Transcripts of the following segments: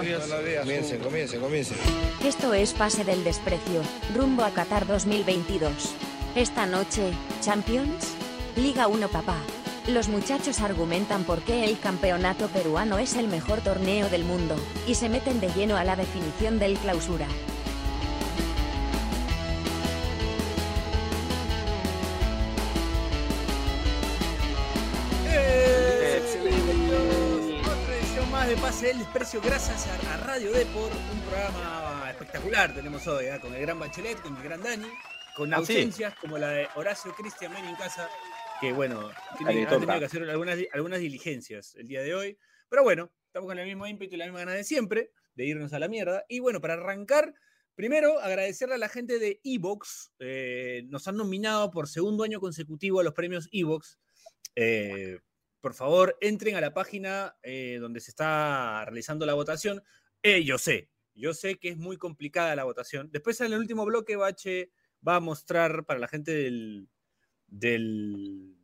Comiencen, comiencen, comiencen. Esto es Pase del Desprecio, rumbo a Qatar 2022. Esta noche, Champions, Liga 1 papá. Los muchachos argumentan por qué el campeonato peruano es el mejor torneo del mundo, y se meten de lleno a la definición del clausura. De Pase del Desprecio gracias a, Radio Depor, un programa espectacular tenemos hoy, ¿eh? con el gran Bachelet, con el gran Dani, con Ah, sí. ausencias como la de Horacio Cristian Men en casa, que bueno, tiene, ha tenido que hacer algunas, algunas diligencias el día de hoy, pero bueno, estamos con el mismo ímpetu y la misma ganas de siempre, de irnos a la mierda, y bueno, para arrancar... Primero, agradecerle a la gente de Evox. eh, nos han nominado por segundo año consecutivo a los premios Evox. Eh, por favor, entren a la página eh, donde se está realizando la votación. Eh, yo sé, yo sé que es muy complicada la votación. Después, en el último bloque, Bache va a mostrar para la gente del, del,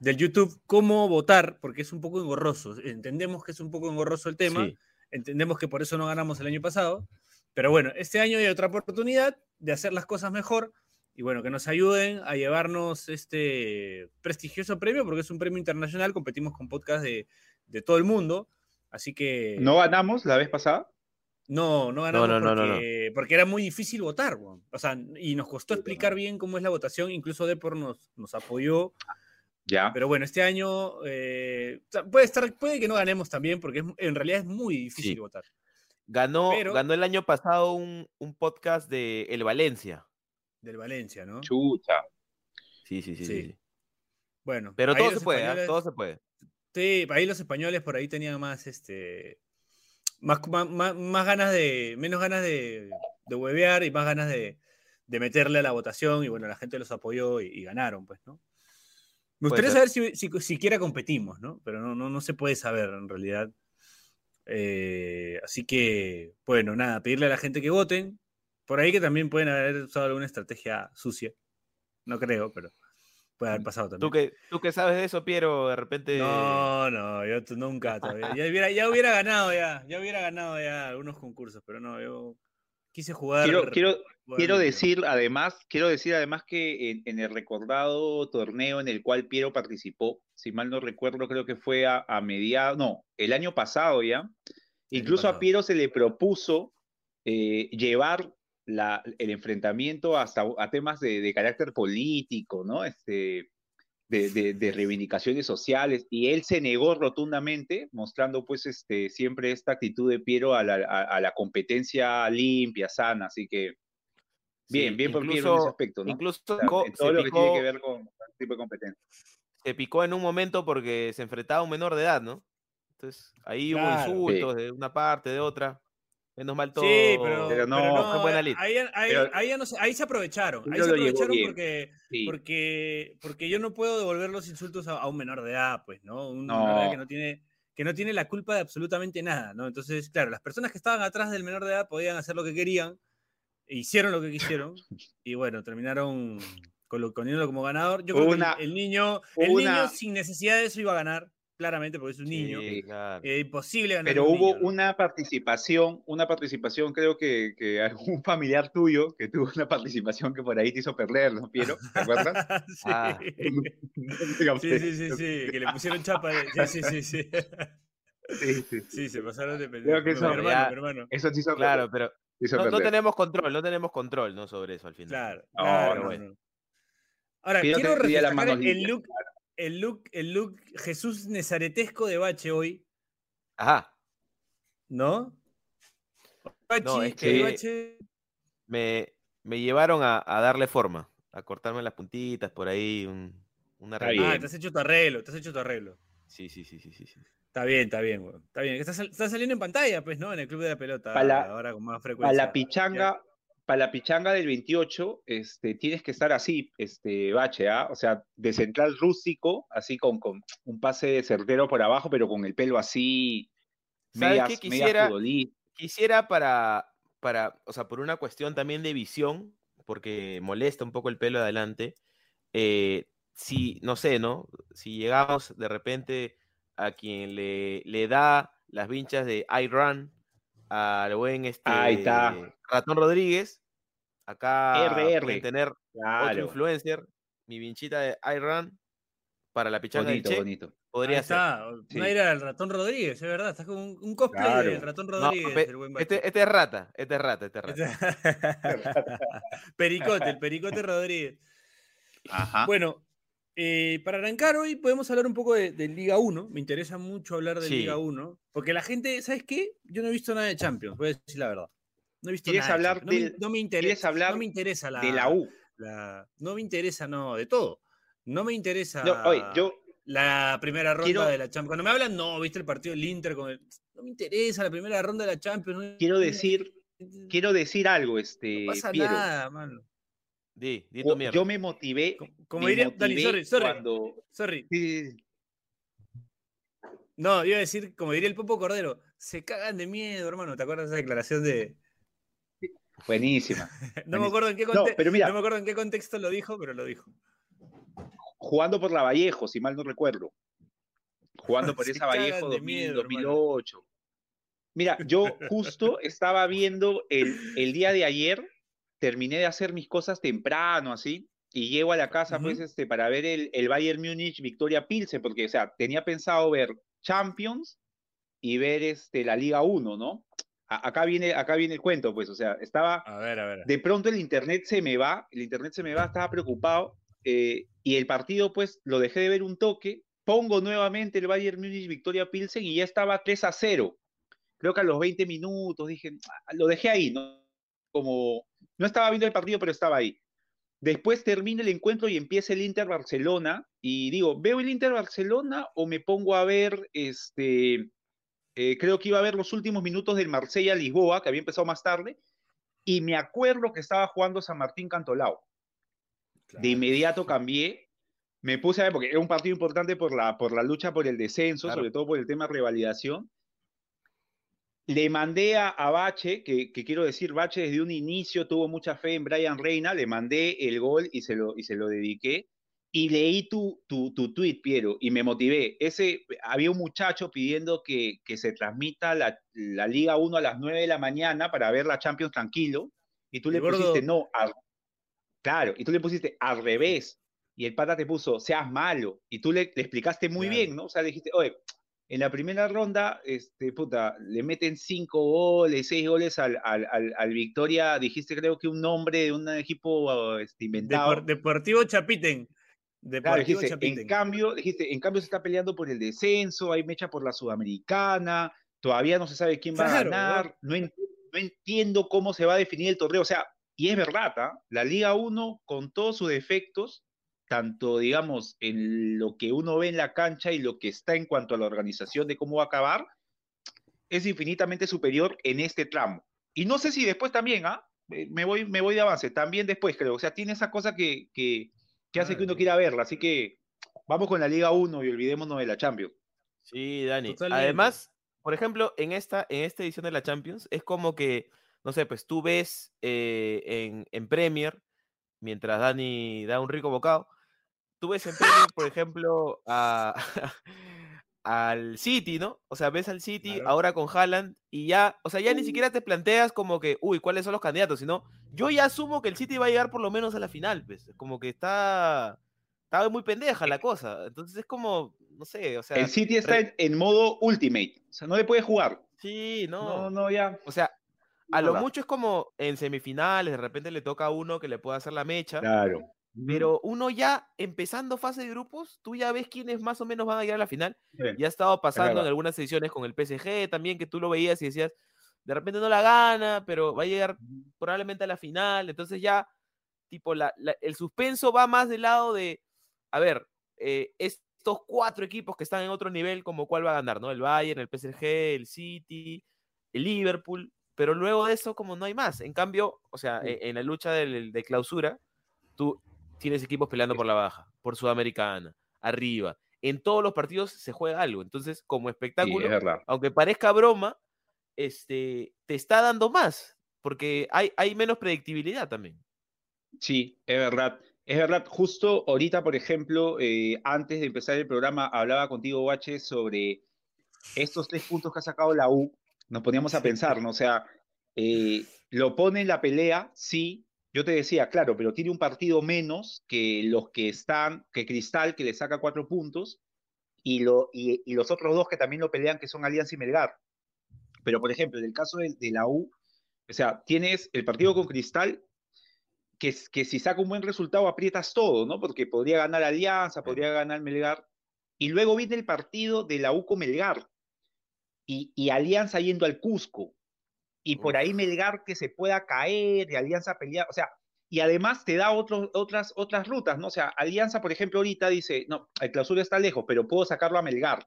del YouTube cómo votar, porque es un poco engorroso. Entendemos que es un poco engorroso el tema. Sí. Entendemos que por eso no ganamos el año pasado. Pero bueno, este año hay otra oportunidad de hacer las cosas mejor y bueno, que nos ayuden a llevarnos este prestigioso premio, porque es un premio internacional, competimos con podcasts de, de todo el mundo, así que ¿No ganamos la vez pasada? no, no ganamos no, no, no, porque, porque era muy difícil votar, weón. o sea, y nos costó explicar bien cómo es la votación, incluso Depor nos, nos apoyó, Ya. pero bueno, este año eh, puede, estar, puede que no ganemos también, porque es- en realidad es muy difícil Sí. votar. Ganó, Pero- ganó el año pasado un, un podcast de El Valencia. Del Valencia, ¿no? Chucha. Sí, sí, sí. Sí. Bueno, Pero todo se puede, ¿ah? todo se puede. Sí, ahí los españoles por ahí tenían más, este, más, más, más- ganas de, menos ganas de, de huevear y más ganas de, de meterle a la votación y bueno, la gente los apoyó y, y ganaron, pues, ¿no? Me gustaría saber si, si siquiera competimos, ¿no? Pero no, no, no se puede saber en realidad. Eh, así que, bueno, nada, pedirle a la gente que voten. Por ahí que también pueden haber usado alguna estrategia sucia. No creo, pero puede haber pasado también. ¿Tú que, tú que sabes de eso, Piero, de repente. No, no, yo nunca todavía. Ya hubiera, ya hubiera ganado ya, ya hubiera ganado ya algunos concursos, pero no, yo quise jugar. Quiero, quiero, jugar quiero limpio. decir además, quiero decir además que en, en el recordado torneo en el cual Piero participó, si mal no recuerdo, creo que fue a, a mediados, no, el año pasado ya. Incluso pasado. a Piero se le propuso eh, llevar la, el enfrentamiento hasta a temas de, de carácter político, ¿no? Este, de, de- de reivindicaciones sociales, y él se negó rotundamente, mostrando pues este, siempre esta actitud de Piero a la, a- a la competencia limpia, sana, así que bien, Sí, bien por Piero en ese aspecto, ¿no? Incluso O sea, todo se, lo que tiene picó, que ver con este tipo de competencia. se picó en un momento porque se enfrentaba a un menor de edad, ¿no? Entonces, ahí Claro. hubo insultos de una parte, de otra. Menos mal todo. Sí, pero, Pero pero no, no, fue buena ahí, lid. ahí, ahí- Pero- ahí ya no se- ahí se aprovecharon. Ahí se aprovecharon porque, Sí. porque, porque yo no puedo devolver los insultos a, a un menor de edad, pues, ¿no? Un No. menor de edad que no tiene que no tiene la culpa de absolutamente nada, ¿no? Entonces, claro, las personas que estaban atrás del menor de edad podían hacer lo que querían, e hicieron lo que quisieron, y bueno, terminaron poniéndolo como ganador. Yo creo Una- que el, el niño, el una- niño sin necesidad de eso iba a ganar, claramente, porque es un niño. Sí, claro. Eh, imposible ganar. Pero un hubo niño, ¿no? una participación, una participación, creo que, que algún familiar tuyo que tuvo una participación que por ahí te hizo perder, ¿no, Piero? ¿Te acuerdas? sí. Ah. sí, sí, sí, sí, que le pusieron chapa. de- Sí, sí, sí, sí. Sí, sí, sí. Sí, se pasaron de Creo pendejo. que Mi eso- hermano, ya- hermano. Eso te hizo Claro, perder. pero no, tenemos control, no tenemos control, ¿no? Sobre eso al final. Claro. No, claro, no, no, bueno. no. Ahora, Piero quiero manos el look, el look, el look Jesús Nezaretesco de Bache hoy, Ajá. ¿no? Bachi, No, es el que- Bache- Me, me llevaron a, a darle forma, a cortarme las puntitas por ahí, un, una. Ah, te has hecho tu arreglo, te has hecho tu arreglo. Sí, sí, sí, sí, sí. sí. Está bien, está bien, weón. Está bien. Está, sal- está saliendo en pantalla, pues, ¿no? En el Club de la Pelota. Ahora con más frecuencia. la pichanga, para la pichanga del 28, este, tienes que estar así, este, bache, ¿ah? O sea, de central rústico, así con, con un pase certero por abajo, pero con el pelo así, ¿Sabes medias, qué medias quisiera? futbolista. Quisiera para, para, o sea, por una cuestión también de visión, porque molesta un poco el pelo adelante, eh, si, no sé, ¿no? Si llegamos de repente a quien le, le da las vinchas de I Run, al buen este, Ahí está. Ratón Rodríguez. Acá RR. pueden tener otro Claro. influencer, mi vinchita de iRun para la pichanga del Bonito, Che. bonito. Podría Ahí ser. está. Sí. No era el ratón Rodríguez, es verdad. Estás como un, un cosplay Claro. del ratón No, Rodríguez, pe- el buen Bache. este, este es rata, este es rata, este es rata. Pericote, el Pericote Rodríguez. Ajá. Bueno, eh, para arrancar hoy podemos hablar un poco de, de Liga 1. Me interesa mucho hablar de Sí. Liga 1. Porque la gente, ¿sabes qué? Yo no he visto nada de Champions, voy a decir la verdad. No he visto ¿Quieres nada. de hablar no, me, no me interesa. ¿Quieres hablar no me interesa la, de la U. la- No me interesa, no, de todo. No me interesa No, oye, yo, la primera ronda Quiero- de la Champions. Cuando me hablan, no, viste el partido del Inter con el. No me interesa la primera ronda de la Champions. no- quiero decir, quiero decir algo, este, No pasa Piero. nada, mano. Di, di Yo- tu mierda. Yo me motivé. Como, me diría. Dani, sorry, sorry. cuando- Sorry. Sí, sí, sí. No, iba a decir, como diría el Popo Cordero, se cagan de miedo, hermano. ¿Te acuerdas de esa declaración de.? Buenísima. No me acuerdo en qué No, conte- pero mira. no me acuerdo en qué contexto lo dijo, pero lo dijo. Jugando por la Vallejo, si mal no recuerdo. Jugando por Se esa Vallejo cagan de 2000, miedo, hermano. 2008. Mira, yo justo estaba viendo el, el día de ayer, terminé de hacer mis cosas temprano, así, y llego a la casa, pues, Ujú. este, para ver el, el Bayern Múnich Victoria Pilsen, porque, o sea, tenía pensado ver Champions y ver este, la Liga 1, ¿no? A- acá, viene, acá viene el cuento, pues, o sea, estaba, A ver, a ver. de pronto el internet se me va, el internet se me va, estaba preocupado, eh, y el partido, pues, lo dejé de ver un toque, pongo nuevamente el Bayern Múnich Victoria Pilsen y ya estaba 3 a 0. Creo que a los 20 minutos dije, "Ah", lo dejé ahí, ¿no? Como, no estaba viendo el partido, pero estaba ahí. Después termina el encuentro y empieza el Inter Barcelona y digo, ¿veo el Inter Barcelona o me pongo a ver este eh, creo que iba a ver los últimos minutos del Marsella Lisboa, que había empezado más tarde, y me acuerdo que estaba jugando San Martín Cantolao. De inmediato cambié, me puse a ver, porque era un partido importante por la, por la lucha por el descenso, Claro. sobre todo por el tema revalidación. Le mandé a, a Bache, que, que quiero decir, Bache desde un inicio tuvo mucha fe en Brian Reina, le mandé el gol y se lo, y se lo dediqué. Y leí tu, tu, tu tweet, Piero, y me motivé. Ese, había un muchacho pidiendo que, que se transmita la, la Liga 1 a las 9 de la mañana para ver la Champions tranquilo. Y tú le gordo- pusiste, no, al- claro, y tú le pusiste al revés. Y el pata te puso, seas malo. Y tú le, le explicaste muy Claro. bien, ¿no? O sea, le dijiste, oye, en la primera ronda, este, puta, le meten cinco goles, seis goles al, al, al, al Victoria. Dijiste, creo que un nombre de un equipo este, inventado. Depor- Deportivo Chapiten. Claro, Deportivo dijiste, Chapiten. en cambio, dijiste, en cambio se está peleando por el descenso, hay mecha por la Sudamericana, todavía no se sabe quién va a ganar, no entiendo cómo se va a definir el torneo, o sea, y es verdad, ¿ah? la Liga 1 con todos sus defectos, tanto digamos en lo que uno ve en la cancha y lo que está en cuanto a la organización de cómo va a acabar, es infinitamente superior en este tramo. Y no sé si después también, ¿ah? Eh, Me voy, me voy de avance, también después creo, o sea, tiene esa cosa que, que, que hace que uno quiera verla. Así que vamos con la Liga 1 y olvidémonos de la Champions. Sí, Dani. Totalmente. Además, por ejemplo, en esta, en esta edición de la Champions, es como que, no sé, pues tú ves eh, en, en Premier, mientras Dani da un rico bocado, tú ves en Premier, por ejemplo, a, al City, ¿no? O sea, ves al City Claro. ahora con Haaland y ya, o sea, ya ni siquiera te planteas como que, uy, ¿cuáles son los candidatos? Sino, yo ya asumo que el City va a llegar por lo menos a la final, pues, como que está, está muy pendeja la cosa. Entonces es como, no sé, o sea... el City está en, en modo Ultimate. O sea, no le puede jugar. Sí, No, no, ya. O sea, a lo mucho es como en semifinales, de repente le toca a uno que le pueda hacer la mecha, Claro. Pero uno ya empezando fase de grupos, tú ya ves quiénes más o menos van a llegar a la final. Sí. Ya ha estado pasando en algunas ediciones con el PSG también, que tú lo veías y decías, de repente no la gana, pero va a llegar probablemente a la final. Entonces ya, tipo, la, la- el suspenso va más del lado de, a ver, eh, estos cuatro equipos que están en otro nivel, como cuál va a ganar, ¿no? El Bayern, el PSG, el City, el Liverpool, pero luego de eso, como no hay más. En cambio, o sea, Sí. e- en, la lucha del- de, clausura, tú tienes equipos peleando por la baja, por Sudamericana, arriba. En todos los partidos se juega algo. Entonces, como Sí, espectáculo, es aunque parezca broma, este, te está dando más, porque hay, hay menos predictibilidad también. Sí, es verdad. Es verdad, justo ahorita, por ejemplo, eh, antes de empezar el programa, hablaba contigo, Bache, sobre estos tres puntos que ha sacado la U, nos poníamos a pensar, ¿no? O sea, eh, lo pone en la pelea, sí. Yo te decía, claro, pero tiene un partido menos que los que están, que Cristal, que le saca cuatro puntos, y, lo, y, y los otros dos que también lo pelean, que son Alianza y Melgar. Pero, por ejemplo, en el caso de, la U, o sea, tienes el partido con Cristal, que, que si saca un buen resultado aprietas todo, ¿no? Porque podría ganar Alianza, podría ganar Melgar. Y luego viene el partido de la U con Melgar. Y, y Alianza yendo al Cusco. Y por ahí Melgar que se pueda caer y Alianza pelear. O sea, y además te da otros, otras, otras rutas, ¿no? O sea, Alianza, por ejemplo, ahorita dice, no, el clausura está lejos, pero puedo sacarlo a Melgar.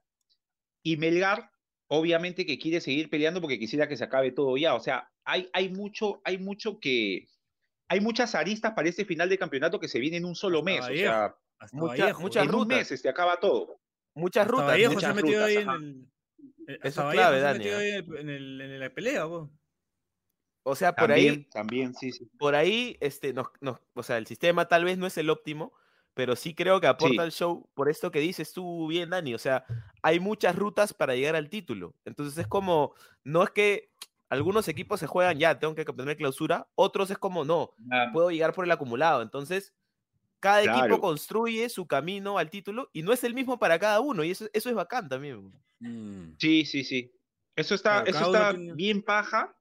Y Melgar, obviamente que quiere seguir peleando porque quisiera que se acabe todo ya. O sea, hay, hay mucho, hay mucho que, hay muchas aristas para este final de campeonato que se viene en un solo Hasta mes. O sea, Hasta muchas en un rutas. mes se te acaba todo. Muchas Hasta rutas. Muchas el, eh, Eso es clave, se ha Dani, metido ¿ah? ahí en, el- en el- en la pelea, po. O sea, por También, ahí, también, sí, sí. por ahí, este, nos, nos- o sea, el sistema tal vez no es el óptimo, pero sí creo que aporta Sí. al show por esto que dices tú bien, Dani. O sea, hay muchas rutas para llegar al título. Entonces es como, no es que algunos equipos se juegan ya, tengo que tener clausura, otros es como, no, Ah, puedo llegar por el acumulado. Entonces, cada equipo Claro. construye su camino al título y no es el mismo para cada uno, y eso, eso es bacán también. Sí, sí, sí. Eso está, Claro, eso está tiene- bien paja.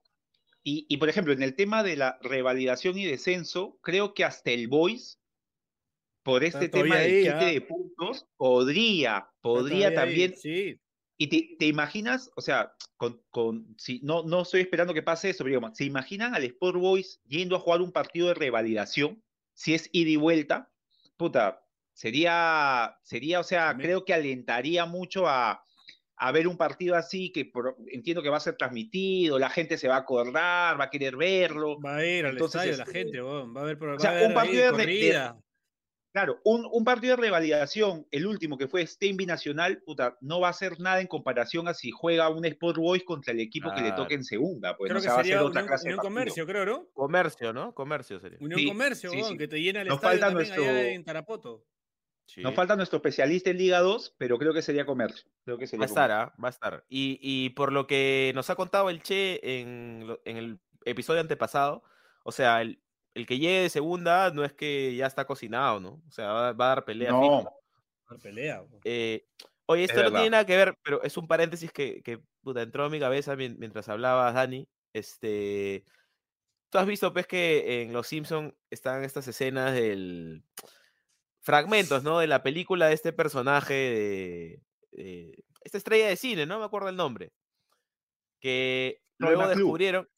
Y, y, por ejemplo, en el tema de la revalidación y descenso, creo que hasta el Boys, por este tema del ahí, quite ah. de puntos, podría, podría ahí, también. Sí, Y te, te imaginas, o sea, con, con, si, no, no estoy esperando que pase eso, pero digamos, ¿se imaginan al Sport Boys yendo a jugar un partido de revalidación? Si es ida y vuelta, puta, sería, sería, o sea, creo que alentaría mucho a, a ver un partido así que por- entiendo que va a ser transmitido, la gente se va a acordar, va a querer verlo. va a ir al Entonces, estadio la este, gente, weón, va a haber, va sea, a haber un partido ahí de de-. Claro, un, un partido de revalidación, el último que fue Stein Binacional, puta, no va a ser nada en comparación a si juega un Sport Boys contra el equipo que le toque en segunda. Pues, Creo o que sea, va a ser sería otra Unión, clase. Comercio, creo, ¿no? Comercio, ¿no? Comercio sería. Unión Sí, Comercio, sí, que te llena el Nos estadio falta también allá nuestro- en Tarapoto. Sí. Nos falta nuestro especialista en Liga 2, pero creo que sería comercio. Creo que Va sería a estar. ¿ah? va a estar. Y, y por lo que nos ha contado el Che en, en el episodio antepasado, o sea, el, el que llegue de segunda no es que ya está cocinado, ¿no? O sea, va, va a dar pelea No, fija. Una pelea, weón. Eh, oye, Es esto no verdad. tiene nada que ver, pero es un paréntesis que, que puta, entró a mi cabeza mien- mientras hablabas, Dani. Este, tú has visto, pues, que en Los Simpson están estas escenas del fragmentos, ¿no? De la película de este personaje de, de- esta estrella de cine, no me acuerdo el nombre, que luego descubrieron.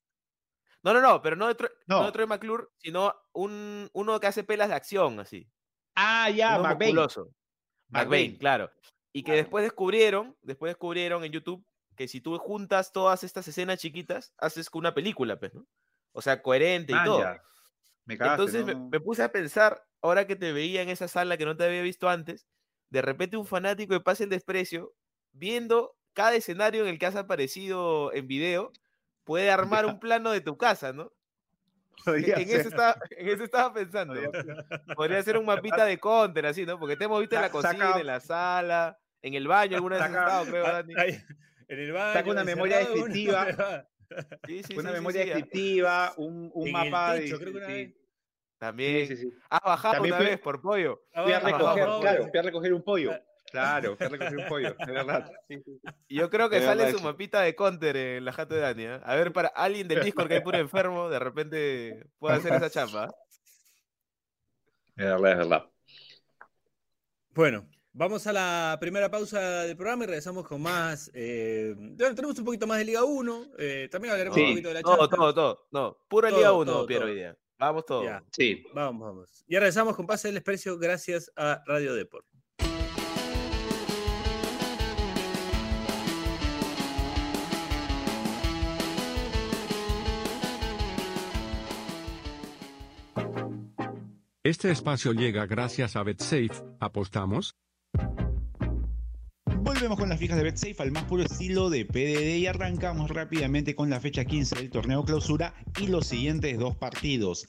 No, no, no, pero no de, Troy, no. No. de Troy McClure, sino un, uno que hace pelas de acción, así. Ah, ya, McBain. McBain, claro. Y que después descubrieron, después descubrieron en YouTube que si tú juntas todas estas escenas chiquitas, haces con una película, pues, ¿no? O sea, coherente y Ah, todo. ya. Me cagaste, Entonces no, me, puse a pensar, ahora que te veía en esa sala que no te había visto antes, de repente un fanático de Pase el Desprecio, viendo cada escenario en el que has aparecido en video, puede armar un plano de tu casa, ¿no? Podría En eso, estaba, en eso estaba pensando. Podría ser un mapita de counter, así, ¿no? Porque te hemos visto en la cocina, saca- en la sala, en el baño, alguna vez has Saca- estado, creo, Ah, Dani. ahí, en el baño. una memoria uno- descriptiva. Sí, sí, una sí, memoria sí, ah, descriptiva, un, un mapa de. creo que una sí, vez. También. sí, sí, sí. Has bajado También una fui- vez por pollo. Fui a Ah, recoger, ah, claro, ah, fui a recoger un pollo. Ah. Claro, fui a recoger un pollo, de verdad. Yo creo que De sale verdad, su mapita de counter en la jato de Dani. ¿ah? A ver, para alguien del Discord que hay puro enfermo, de repente puede hacer esa chamba. ¿ah? De verdad, es verdad. Bueno, vamos a la primera pausa del programa y regresamos con más. eh, bueno, tenemos un poquito más de Liga 1. eh, también hablaremos Sí. un poquito de la Todo, Champions. todo, todo. No, pura Todo, Liga 1, todo, Piero, todo. hoy día. Vamos todos. Sí. Vamos, vamos. Ya regresamos con Pase del Desprecio gracias a Radio Deport. Este espacio llega gracias a BetSafe. ¿Apostamos? Volvemos con las fijas de BetSafe al más puro estilo de PDD y arrancamos rápidamente con la fecha 15 del torneo clausura y los siguientes dos partidos.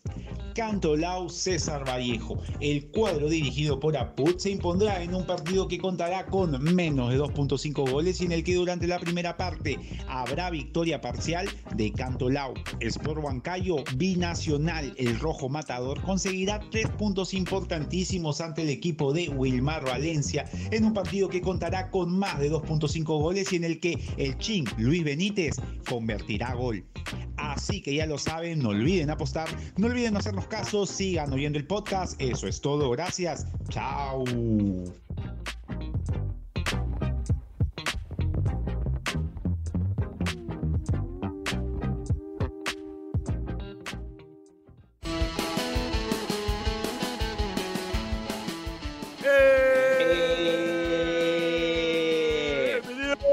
Cantolao César Vallejo. El cuadro dirigido por Aput se impondrá en un partido que contará con menos de 2.5 goles y en el que durante la primera parte habrá victoria parcial de Cantolao. Sport Huancayo binacional, el rojo matador, conseguirá tres puntos importantísimos ante el equipo de Wilmar Valencia en un partido que contará con más de 2.5 goles y en el que el Chin Luis Benítez convertirá gol. Así que ya lo saben, no olviden apostar, no olviden hacernos caso, sigan oyendo el podcast. Eso es todo, gracias. Chao. ¡Eh! Bienvenidos.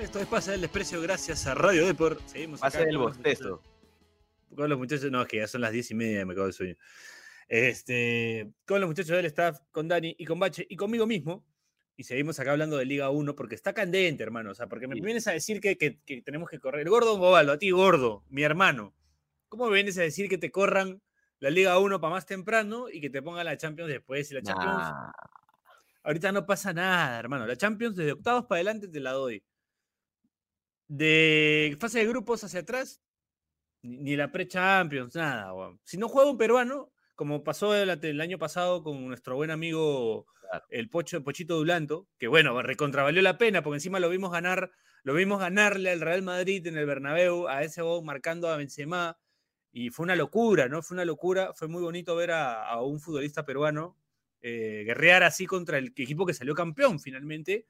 Esto es Pasa del Desprecio gracias a Radio Deport. Seguimos Pase acá del los bostezo. Con los muchachos, no, es que ya son las diez y media, me cago de sueño. Este, con los muchachos del staff, con Dani y con Bache y conmigo mismo. Y seguimos acá hablando de Liga 1 porque está candente, hermano. O sea, porque me Sí. vienes a decir que, que- que tenemos que correr. El gordo Gobaldo, a ti gordo, mi hermano. ¿Cómo me vienes a decir que te corran la Liga 1 para más temprano y que te pongan la Champions después? Y la Champions Nah. Ahorita no pasa nada, hermano. La Champions desde octavos para adelante te la doy. De fase de grupos hacia atrás, ni, ni la pre-Champions, nada. weón. Si no juega un peruano, como pasó el, el año pasado con nuestro buen amigo Claro. el Pocho, Pochito Dulanto, que bueno, recontravalió la pena, porque encima lo vimos ganar, lo vimos ganarle al Real Madrid en el Bernabéu, a ese gol marcando a Benzema, y fue una locura, ¿no? Fue una locura, fue muy bonito ver a, a un futbolista peruano eh, guerrear así contra el equipo que salió campeón finalmente.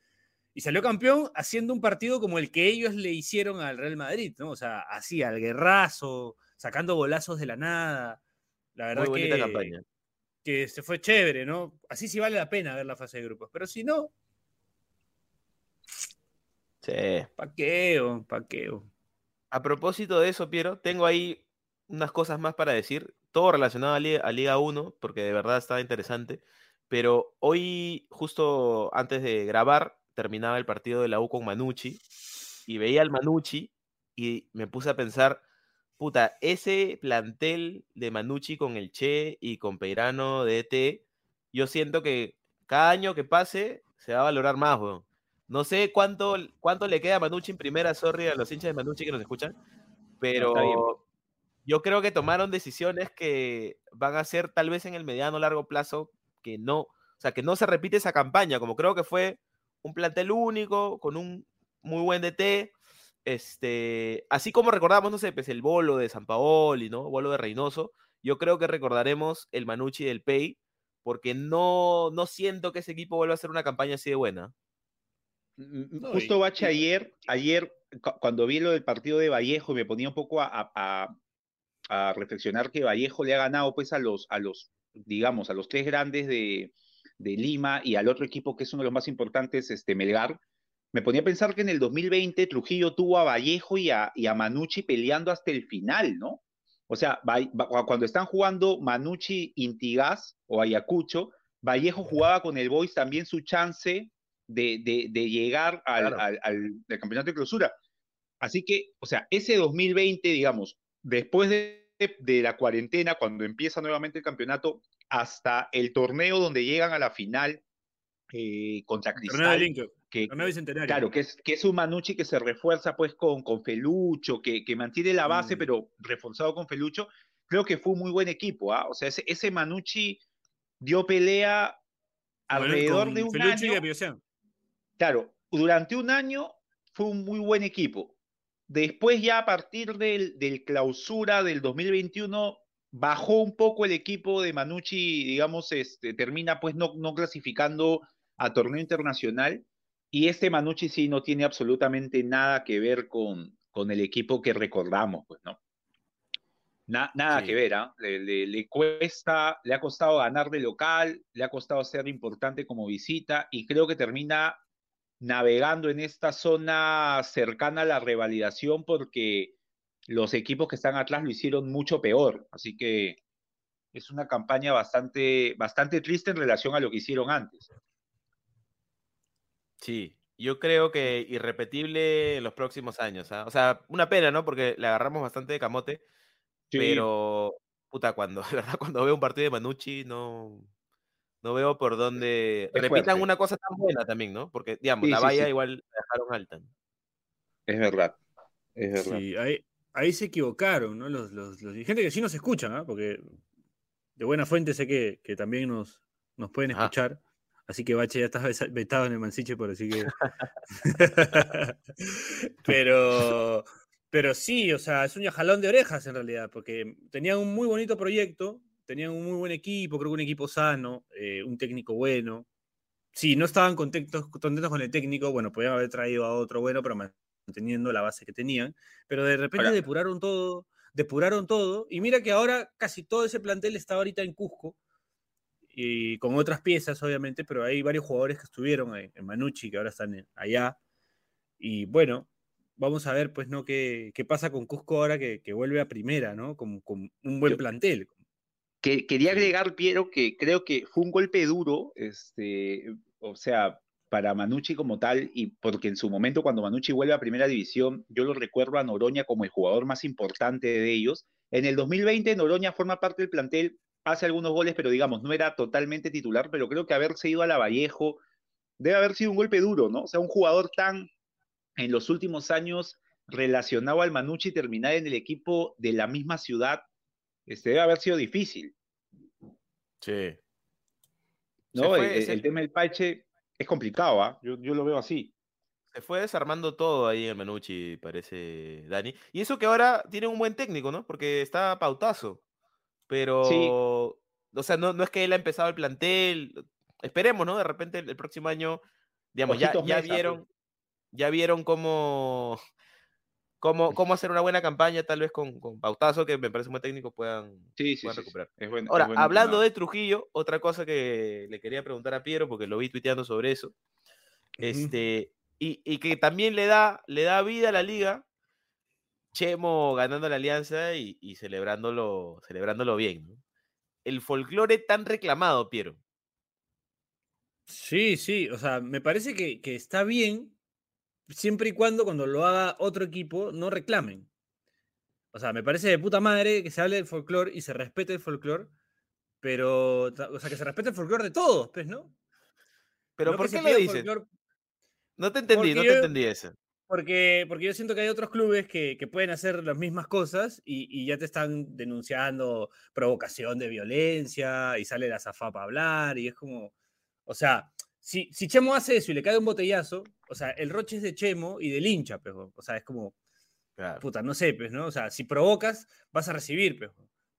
Y salió campeón haciendo un partido como el que ellos le hicieron al Real Madrid, ¿no? O sea, así, al guerrazo, sacando golazos de la nada. La verdad Muy bonita que, campaña. que se fue chévere, ¿no? Así sí vale la pena ver la fase de grupos. Pero si no, Sí. paqueo, paqueo. A propósito de eso, Piero, tengo ahí unas cosas más para decir, todo relacionado a Liga, a Liga 1, porque de verdad está interesante. Pero hoy, justo antes de grabar, terminaba el partido de la U con Manucci y veía al Manucci y me puse a pensar, puta, ese plantel de Manucci con el Che y con Peirano de ET, yo siento que cada año que pase se va a valorar más, weón. No sé cuánto, cuánto le queda a Manucci en primera, sorry a los hinchas de Manucci que nos escuchan, pero yo creo que tomaron decisiones que van a ser tal vez en el mediano largo plazo que no, o sea, que no se repite esa campaña, como creo que fue un plantel único, con un muy buen DT, este, así como recordamos, no sé, pues el bolo de San Paoli, ¿no? Bolo de Reynoso, yo creo que recordaremos el Manucci del Pei, porque no, no siento que ese equipo vuelva a hacer una campaña así de buena. Mm, Justo Bache ayer, ayer cu- cuando vi lo del partido de Vallejo, me ponía un poco a, a- a- a reflexionar que Vallejo le ha ganado pues a los, a los, digamos, a los tres grandes de, de Lima y al otro equipo que es uno de los más importantes, este Melgar. Me ponía a pensar que en el 2020 Trujillo tuvo a Vallejo y a, y a Manucci peleando hasta el final, ¿no? O sea, Va- Va- cuando están jugando Manucci, Intigas o Ayacucho, Vallejo jugaba con el Boys también su chance de, de- de llegar al, Claro. al- al- del campeonato de clausura. Así que, o sea, ese 2020, digamos, después de, de la cuarentena, cuando empieza nuevamente el campeonato, hasta el torneo donde llegan a la final eh, contra Torneo de Cristal, Linkeo, que, torneo. Claro, que es, que es un Manucci que se refuerza pues con, con Felucho, que, que mantiene la base, Mm. pero reforzado con Felucho. Creo que fue un muy buen equipo, ¿ah? O sea, ese, ese Manucci dio pelea alrededor de un Felucci año. Claro, durante un año fue un muy buen equipo. Después ya a partir del, del clausura del 2021 bajó un poco el equipo de Manucci, digamos, este, termina pues no, no clasificando a torneo internacional y este Manucci sí no tiene absolutamente nada que ver con, con el equipo que recordamos, pues, ¿no? Na- nada Sí. que ver, ¿ah? Le, le- le cuesta, le ha costado ganar de local, le ha costado ser importante como visita y creo que termina navegando en esta zona cercana a la revalidación porque los equipos que están atrás lo hicieron mucho peor. Así que es una campaña bastante, bastante triste en relación a lo que hicieron antes. Sí, yo creo que irrepetible en los próximos años. ¿ah? O sea, una pena, ¿no? Porque le agarramos bastante de camote, Sí. pero puta, cuando, de verdad, cuando veo un partido de Manucci, no, no veo por dónde Es repitan fuerte. una cosa tan buena también, ¿no? Porque, digamos, Sí, la valla sí. igual la dejaron alta. Es verdad. Es verdad. Sí, ahí, ahí se equivocaron, ¿no? Los, los, los dirigentes que sí nos escuchan, ¿ah? Porque de buena fuente sé que, que también nos, nos pueden escuchar. Así que Bache ya estás vetado en el Mansiche, por así que. pero, pero sí, o sea, es un jalón de orejas en realidad, porque tenían un muy bonito proyecto, tenían un muy buen equipo, creo que un equipo sano, eh, un técnico bueno. Sí, no estaban contentos, contentos con el técnico, bueno, podían haber traído a otro bueno, pero manteniendo la base que tenían. Pero de repente depuraron todo, depuraron todo, y mira que ahora casi todo ese plantel está ahorita en Cusco, y con otras piezas, obviamente, pero hay varios jugadores que estuvieron en, en Manucci, que ahora están en- allá. Y bueno, vamos a ver, pues, ¿no? ¿Qué, qué pasa con Cusco ahora que, que vuelve a primera, ¿no? Con, con un buen Yo- plantel. Que, quería agregar, Piero, que creo que fue un golpe duro, este, o sea, para Manucci como tal, y porque en su momento cuando Manucci vuelve a Primera División, yo lo recuerdo a Noroña como el jugador más importante de ellos. En el 2020 Noroña forma parte del plantel, hace algunos goles, pero digamos, no era totalmente titular, pero creo que haberse ido a la Vallejo debe haber sido un golpe duro, ¿no? O sea, un jugador tan, en los últimos años, relacionado al Manucci, terminar en el equipo de la misma ciudad, este, debe haber sido difícil. Sí. ¿no? Fue- el, el tema del Paiche es complicado, ¿ah? Yo, yo lo veo así. Se fue desarmando todo ahí en el Manucci, parece Dani. Y eso que ahora tiene un buen técnico, ¿no? Porque está pautazo. Pero, o sea, no, no es que él ha empezado el plantel. Esperemos, ¿no? De repente el, el próximo año, digamos, ya, Ojitos ya Mesa, pues. vieron, ya vieron cómo, cómo, cómo hacer una buena campaña, tal vez con, con pautazo, que me parece buen técnico, puedan, Sí, sí, puedan sí, recuperar. Es buen- es Ahora, buen hablando de Trujillo, otra cosa que le quería preguntar a Piero, porque lo vi tuiteando sobre eso, este, y, y que también le da, le da vida a la liga, Chemo ganando la alianza y, y celebrándolo, celebrándolo bien. ¿no? El folclore tan reclamado, Piero. Sí, sí, o sea, me parece que, que está bien siempre y cuando cuando lo haga otro equipo no reclamen. O sea, me parece de puta madre que se hable del folclore y se respete el folclore, pero, o sea, que se respete el folclore de todos, pues, ¿no? Pero No ¿por qué lo dices? folclore No te entendí, porque no te yo- entendí eso. Porque, porque yo siento que hay otros clubes que, que pueden hacer las mismas cosas y, y ya te están denunciando provocación de violencia y sale la zafá para hablar y es como, o sea, si, si Chemo hace eso y le cae un botellazo, o sea, el roche es de Chemo y del hincha, pero, o sea, es como, Claro. puta, no sé, pues, ¿no? O sea, si provocas, vas a recibir, pues,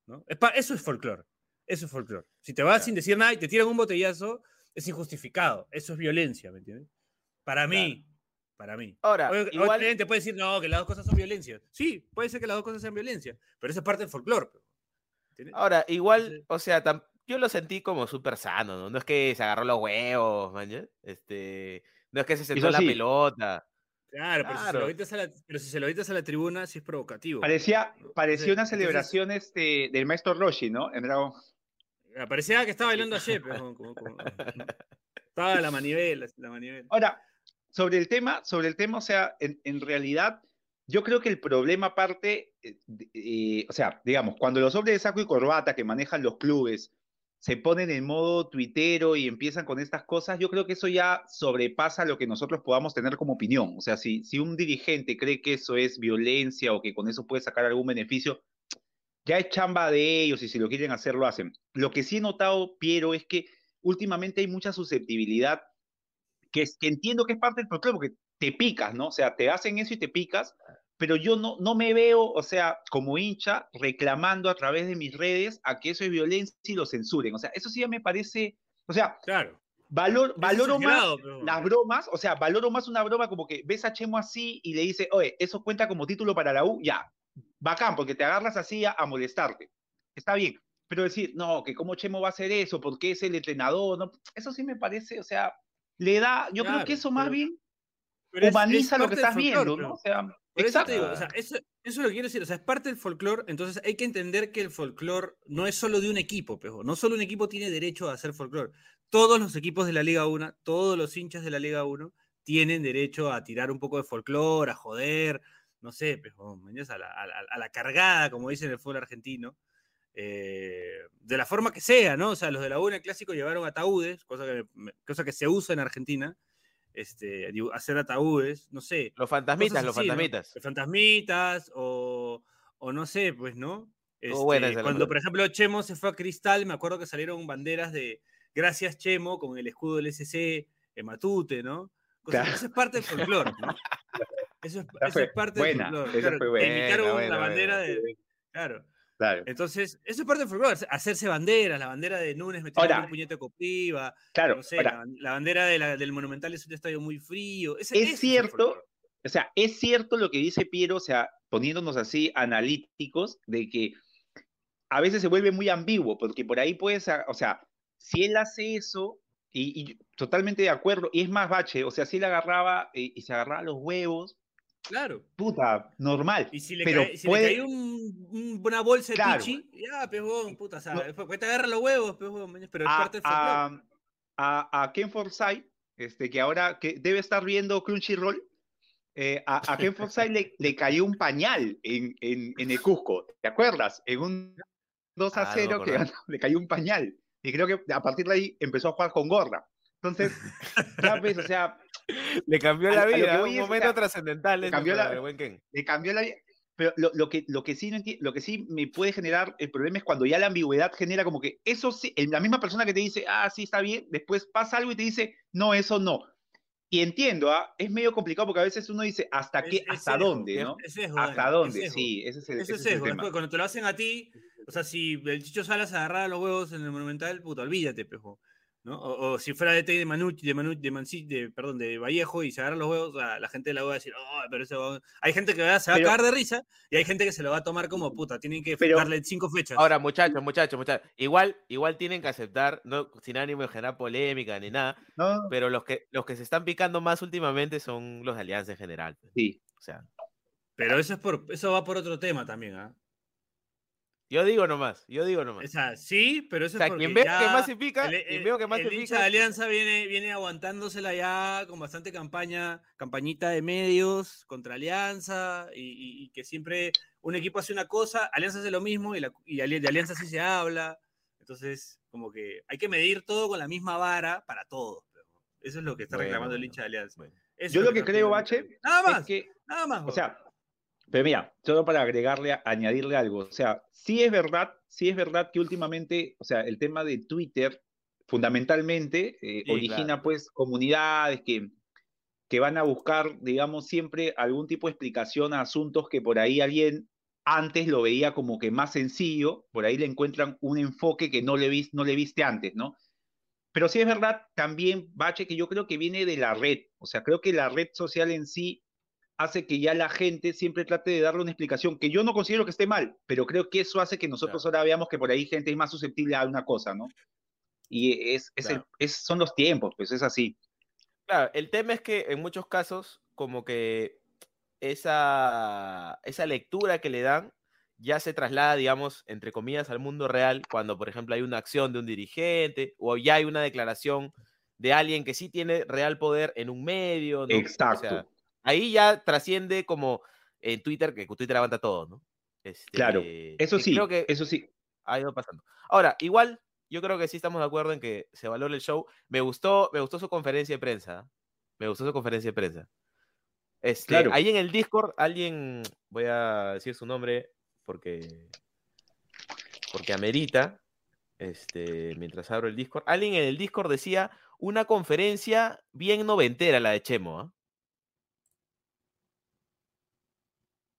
¿no? Es pa- eso es folclore, eso es folclore. Si te vas Claro. sin decir nada y te tiran un botellazo, es injustificado, eso es violencia, ¿me entiendes? Para mí, para mí. Ahora, Obvio- igual, Obviamente puede decir, no, que las dos cosas son violencia. Sí, puede ser que las dos cosas sean violencia, pero eso es parte del folclore. pues, ahora, igual, o sea, yo lo sentí como súper sano, ¿no? No es que se agarró los huevos, man. Este, no es que se sentó la pelota. Claro, pero, Si se claro. lo a la, pero si se lo a la tribuna, sí es provocativo. Parecía, parecía una Entonces- celebración este, del maestro Roshi, ¿no? En Dragon. entonces, Parecía que estaba bailando ayer, pero como- como- como- estaba la manivela, la manivela. Ahora, sobre el tema, sobre el tema, o sea, en, en realidad, yo creo que el problema parte, eh, eh, o sea, digamos, cuando los hombres de saco y corbata que manejan los clubes se ponen en modo tuitero y empiezan con estas cosas, yo creo que eso ya sobrepasa lo que nosotros podamos tener como opinión. O sea, si, si un dirigente cree que eso es violencia o que con eso puede sacar algún beneficio, ya es chamba de ellos y si lo quieren hacer, lo hacen. Lo que sí he notado, Piero, es que últimamente hay mucha susceptibilidad, que, que entiendo que es parte del folclore, porque te picas, ¿no? O sea, te hacen eso y te picas, pero yo no, no me veo, o sea, como hincha, reclamando a través de mis redes a que eso es violencia y lo censuren. O sea, eso sí ya me parece, o sea, Claro. valor, valoro más pero- las bromas, o sea, valoro más una broma como que ves a Chemo así y le dice, oye, eso cuenta como título para la U, ya, bacán, porque te agarras así a, a molestarte. Está bien, pero decir, no, que cómo Chemo va a hacer eso, porque es el entrenador, no, eso sí me parece, o sea, le da, yo creo que eso más pero- bien pero humaniza es lo que estás viendo, ¿no? O sea, Por eso exacto. te digo, o sea, eso, eso es lo que quiero decir, o sea, es parte del folclore, entonces hay que entender que el folclore no es solo de un equipo, pejo, no solo un equipo tiene derecho a hacer folclore. Todos los equipos de la Liga 1, todos los hinchas de la Liga 1 tienen derecho a tirar un poco de folclore, a joder, no sé, pejo, a, la, a la- a la cargada, como dicen en el fútbol argentino. eh, de la forma que sea, ¿no? O sea, los de la U en el clásico llevaron ataúdes, cosa que, cosa que se usa en Argentina, este, hacer ataúdes, no sé. Los fantasmitas, los así, ¿no? fantasmitas. Los fantasmitas, o, o no sé, pues, ¿no? Este, cuando, por ejemplo, Chemo se fue a Cristal, me acuerdo que salieron banderas de Gracias Chemo con el escudo del SC en Matute, ¿no? Cosas- Claro. Eso es parte del folclore, ¿no? Eso es, Esa eso fue es parte buena, del folclore. claro, buena, imitaron buena, la buena. bandera de. Claro. Claro, Entonces, eso es parte del folclore, hacerse banderas, la bandera de Núñez metiendo Ahora, un puñete de copriva, claro. no sé, Ahora, la, la bandera de la- del Monumental es un estadio muy frío. Ese- es cierto, o sea, es cierto lo que dice Piero, o sea, poniéndonos así analíticos, de que a veces se vuelve muy ambiguo, porque por ahí puedes, o sea, si él hace eso, y, y totalmente de acuerdo, y es más bache, o sea, si él agarraba eh, y se agarraba los huevos, Claro. puta, normal. Y si le, pero cae, si puede- le cae un- un- una bolsa de Claro. pichi, ya, pejón, puta, o sea, No. después te agarran los huevos, pejón, pero es a, parte a, a, a Ken Forsyth, este, que ahora que debe estar viendo Crunchyroll, eh, a, a Ken Forsyth le, le cayó un pañal en, en, en el Cusco, ¿te acuerdas? En un 2 a Ah, no me 0 que acordaba. ganó, le cayó un pañal. Y creo que a partir de ahí empezó a jugar con gorra. Entonces, ya ves, o sea, Le cambió A- la a vida, voy un es, o momento sea, trascendental. le cambió la- el buen Ken. le cambió la vida. Pero lo, lo que, lo, que sí no enti- lo que sí me puede generar el problema es cuando ya la ambigüedad genera como que eso sí, la misma persona que te dice, ah, sí, está bien, después pasa algo y te dice, no, eso no. Y entiendo, ¿ah? es medio complicado porque a veces uno dice, ¿hasta qué, es hasta sesgo, dónde, ¿no? Es sesgo, ¿Hasta dónde? es sesgo. Sí, ese es el, Eso ese el tema. Después, cuando te lo hacen a ti, o sea, si el Chicho Salas agarrara los huevos en el Monumental, puta, olvídate, pejo. ¿No? O, o si fuera de de Manucci, de Manucci, de Manci- de, perdón, de Vallejo y se agarran los huevos, la, la gente de la va a decir, oh, pero ese huevón-". Hay gente que va- se va Pero- a cagar de risa y hay gente que se lo va a tomar como puta, tienen que Pero- darle cinco fechas. Ahora, muchachos, muchachos, muchachos. Igual, igual tienen que aceptar, no, sin ánimo de generar polémica ni nada, ¿no? pero los que, los que se están picando más últimamente son los de Alianza en general. pues. Sí. O sea, Pero eso es por, eso va por otro tema también, ¿ah? Yo digo nomás, yo digo nomás. O sea, sí, pero eso O sea, es porque quien veo que más se pica, el, quien el- veo que más el se hincha pica. de Alianza viene, viene aguantándosela ya con bastante campaña, campañita de medios contra Alianza y, y- y que siempre un equipo hace una cosa, Alianza hace lo mismo y, la- y de Alianza sí se habla. Entonces, como que hay que medir todo con la misma vara para todos. pero Eso es lo que está Bueno, reclamando el hincha de Alianza. bueno. Yo lo que creo, Bache, hincha. Nada más, Es que, nada más. o sea, pero mira, solo para agregarle, añadirle algo, o sea, sí es verdad, sí es verdad que últimamente, o sea, el tema de Twitter fundamentalmente eh, Sí, origina claro. pues comunidades que, que van a buscar, digamos, siempre algún tipo de explicación a asuntos que por ahí alguien antes lo veía como que más sencillo, por ahí le encuentran un enfoque que no le, vis- no le viste antes, ¿no? Pero sí es verdad también, Bache, que yo creo que viene de la red, o sea, creo que la red social en sí hace que ya la gente siempre trate de darle una explicación que yo no considero que esté mal, pero creo que eso hace que nosotros ahora veamos que por ahí gente es más susceptible a una cosa, ¿no? Y es, es el- es- son los tiempos, pues es así. Claro, el tema es que en muchos casos, como que esa, esa lectura que le dan ya se traslada, digamos, entre comillas, al mundo real, cuando, por ejemplo, hay una acción de un dirigente o ya hay una declaración de alguien que sí tiene real poder en un medio, ¿no? O Exacto. sea, ahí ya trasciende como en Twitter, que Twitter aguanta todo, ¿no? Claro, Este, Eso sí, Creo que eso sí. ha ido pasando. Ahora, igual, yo creo que sí estamos de acuerdo en que se valore el show. Me gustó, me gustó su conferencia de prensa. ¿ah? Me gustó su conferencia de prensa. Este, Claro. Ahí en el Discord, alguien, voy a decir su nombre porque, porque amerita, este, mientras abro el Discord, alguien en el Discord decía una conferencia bien noventera la de Chemo. ¿ah?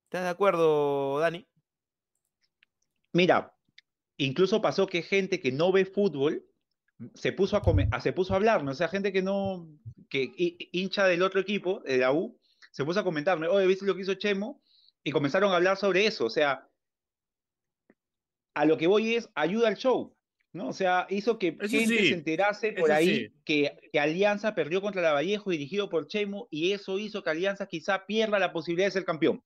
¿Estás de acuerdo, Dani? Mira, incluso pasó que gente que no ve fútbol se puso a, come- a- se puso a hablar, ¿no? O sea, gente que no, que hi- hincha del otro equipo, de la U, se puso a comentarme, oye, ¿viste lo que hizo Chemo? Y comenzaron a hablar sobre eso, o sea, a lo que voy es, ayuda al show, ¿no? O sea, hizo que Eso gente sí, se enterase por eso ahí sí. que, que Alianza perdió contra la Vallejo dirigido por Chemo y eso hizo que Alianza quizá pierda la posibilidad de ser campeón.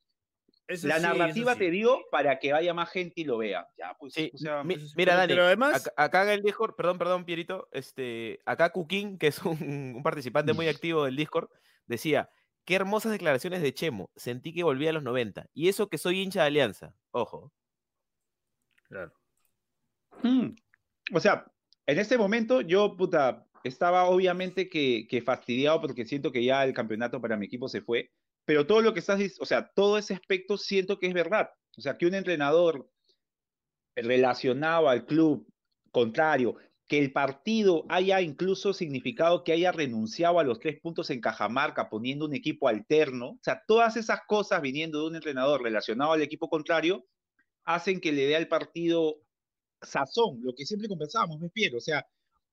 Eso la sí, narrativa sí. te dio para que vaya más gente y lo vea. Ya, pues, Sí, o sea, mi- eso sí, mira, Dani, pero además- acá, acá en el Discord, perdón, perdón, Pierito, este, acá Cuquín, que es un, un participante muy activo del Discord, decía, qué hermosas declaraciones de Chemo, sentí que volvía a los 90, y eso que soy hincha de Alianza, ojo. Claro. Mm. O sea, en este momento yo, puta, estaba obviamente que, que fastidiado porque siento que ya el campeonato para mi equipo se fue, pero todo lo que estás, dic- o sea, todo ese aspecto siento que es verdad. O sea, que un entrenador relacionado al club contrario, que el partido haya incluso significado que haya renunciado a los tres puntos en Cajamarca poniendo un equipo alterno, o sea, todas esas cosas viniendo de un entrenador relacionado al equipo contrario, hacen que le dé al partido sazón, lo que siempre conversábamos, ¿ves, Piero? O sea,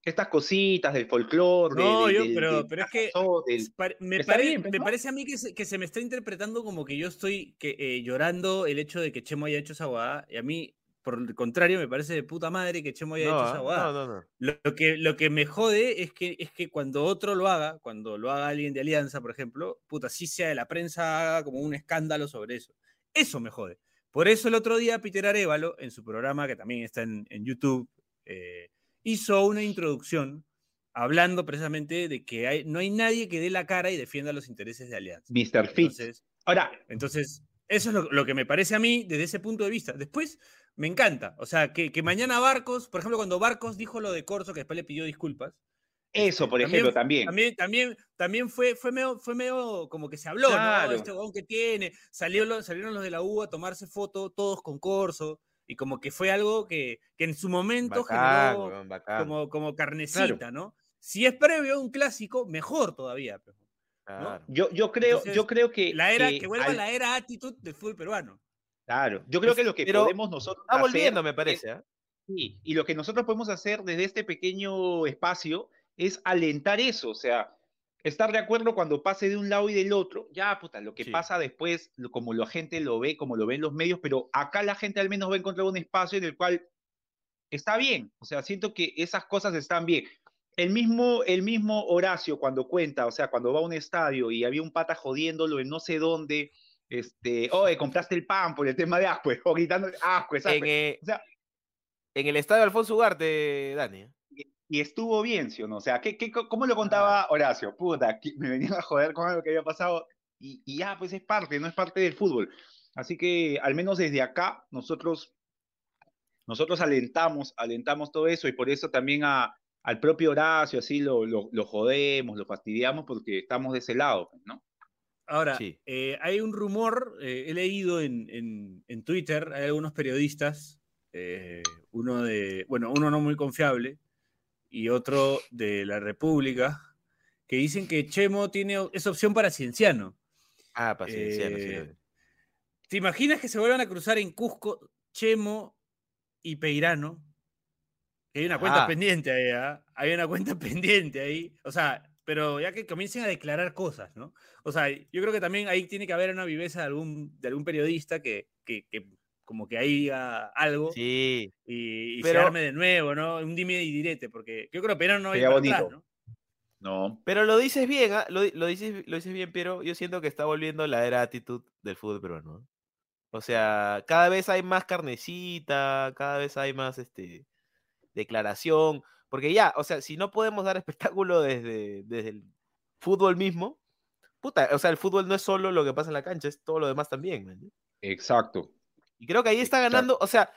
estas cositas del folclore, de- No, de- yo, del- pero, del pero es que del- me, Está pare- bien, pues, parece a mí que se, que se me está interpretando como que yo estoy que, eh, llorando el hecho de que Chemo haya hecho esa guada, y a mí, por el contrario, me parece de puta madre que Chemo haya No, hecho ah, esa guada. no, no, no. Lo, lo que, lo que me jode es que, es que cuando otro lo haga, cuando lo haga alguien de Alianza, por ejemplo, puta, sí sea de la prensa haga como un escándalo sobre eso. Eso me jode. Por eso el otro día Peter Arevalo, en su programa, que también está en, en YouTube, eh, hizo una introducción hablando precisamente de que hay, no hay nadie que dé la cara y defienda los intereses de Alianza. Mr. Fitz. Ahora, entonces, eso es lo, lo que me parece a mí desde ese punto de vista. Después, me encanta. O sea, que, que mañana Barcos, por ejemplo, cuando Barcos dijo lo de Corso, que después le pidió disculpas. eso, por ejemplo, también. También, también, también fue, fue, medio, fue medio como que se habló, Claro. ¿no? Este huevón que tiene. Salió salieron los de la U a tomarse foto, todos con Corso. Y como que fue algo que, que en su momento Bacán, generó weón, como, como carnecita, ¿no? Si es previo a un clásico, mejor todavía. Claro. Yo, yo, creo, Entonces, yo creo que. La era, que que vuelva al- la era actitud del fútbol peruano. Claro, yo creo que lo que Pero podemos nosotros. Está hacer volviendo, me parece. ¿ah? Sí, y lo que nosotros podemos hacer desde este pequeño espacio es alentar eso, o sea, estar de acuerdo cuando pase de un lado y del otro. Ya, puta, lo que Sí. pasa después, como la gente lo ve, como lo ven los medios, pero acá la gente al menos va a encontrar un espacio en el cual está bien, o sea, siento que esas cosas están bien. El mismo, el mismo Horacio cuando cuenta, o sea, cuando va a un estadio y había un pata jodiéndolo en no sé dónde, este, oye, compraste el pan por el tema de Ascue, o gritando Ascue, En, eh, o sea, en el estadio Alfonso Ugarte, Dani. Y estuvo bien, ¿sí o no? O sea, ¿qué, qué, ¿cómo lo contaba Horacio? Puta, me venían a joder con algo que había pasado y, y ya, pues es parte, no es parte del fútbol. Así que al menos desde acá nosotros, nosotros alentamos, alentamos todo eso y por eso también a, al propio Horacio así lo, lo, lo jodemos, lo fastidiamos porque estamos de ese lado, pues, ¿no? Ahora, Sí. eh, hay un rumor, eh, he leído en, en- en Twitter, hay algunos periodistas, eh, uno de, bueno, uno no muy confiable y otro de la República, que dicen que Chemo tiene, es opción para Cienciano. Ah, paciencia. no sé. Eh, ¿Te imaginas que se vuelvan a cruzar en Cusco Chemo y Peirano? Que hay una cuenta Ah. pendiente ahí, ¿ah? Hay una cuenta pendiente ahí. O sea, pero ya que comiencen a declarar cosas, ¿no? O sea, yo creo que también ahí tiene que haber una viveza de algún, de algún periodista que, que, que como que ahí diga algo Sí, y, y pero- se arme de nuevo, ¿no? Un dime y direte, porque yo creo que Peirano no bonito. ¿no? No. pero lo dices bien, ¿ah? lo, lo dices, lo dices bien, pero yo siento que está volviendo la era actitud del fútbol peruano. ¿no? O sea, cada vez hay más carnecita, cada vez hay más este declaración, porque ya, o sea, si no podemos dar espectáculo desde, desde el fútbol mismo, puta, o sea, el fútbol no es solo lo que pasa en la cancha, es todo lo demás también. ¿me Exacto. Y creo que ahí está ganando, o sea,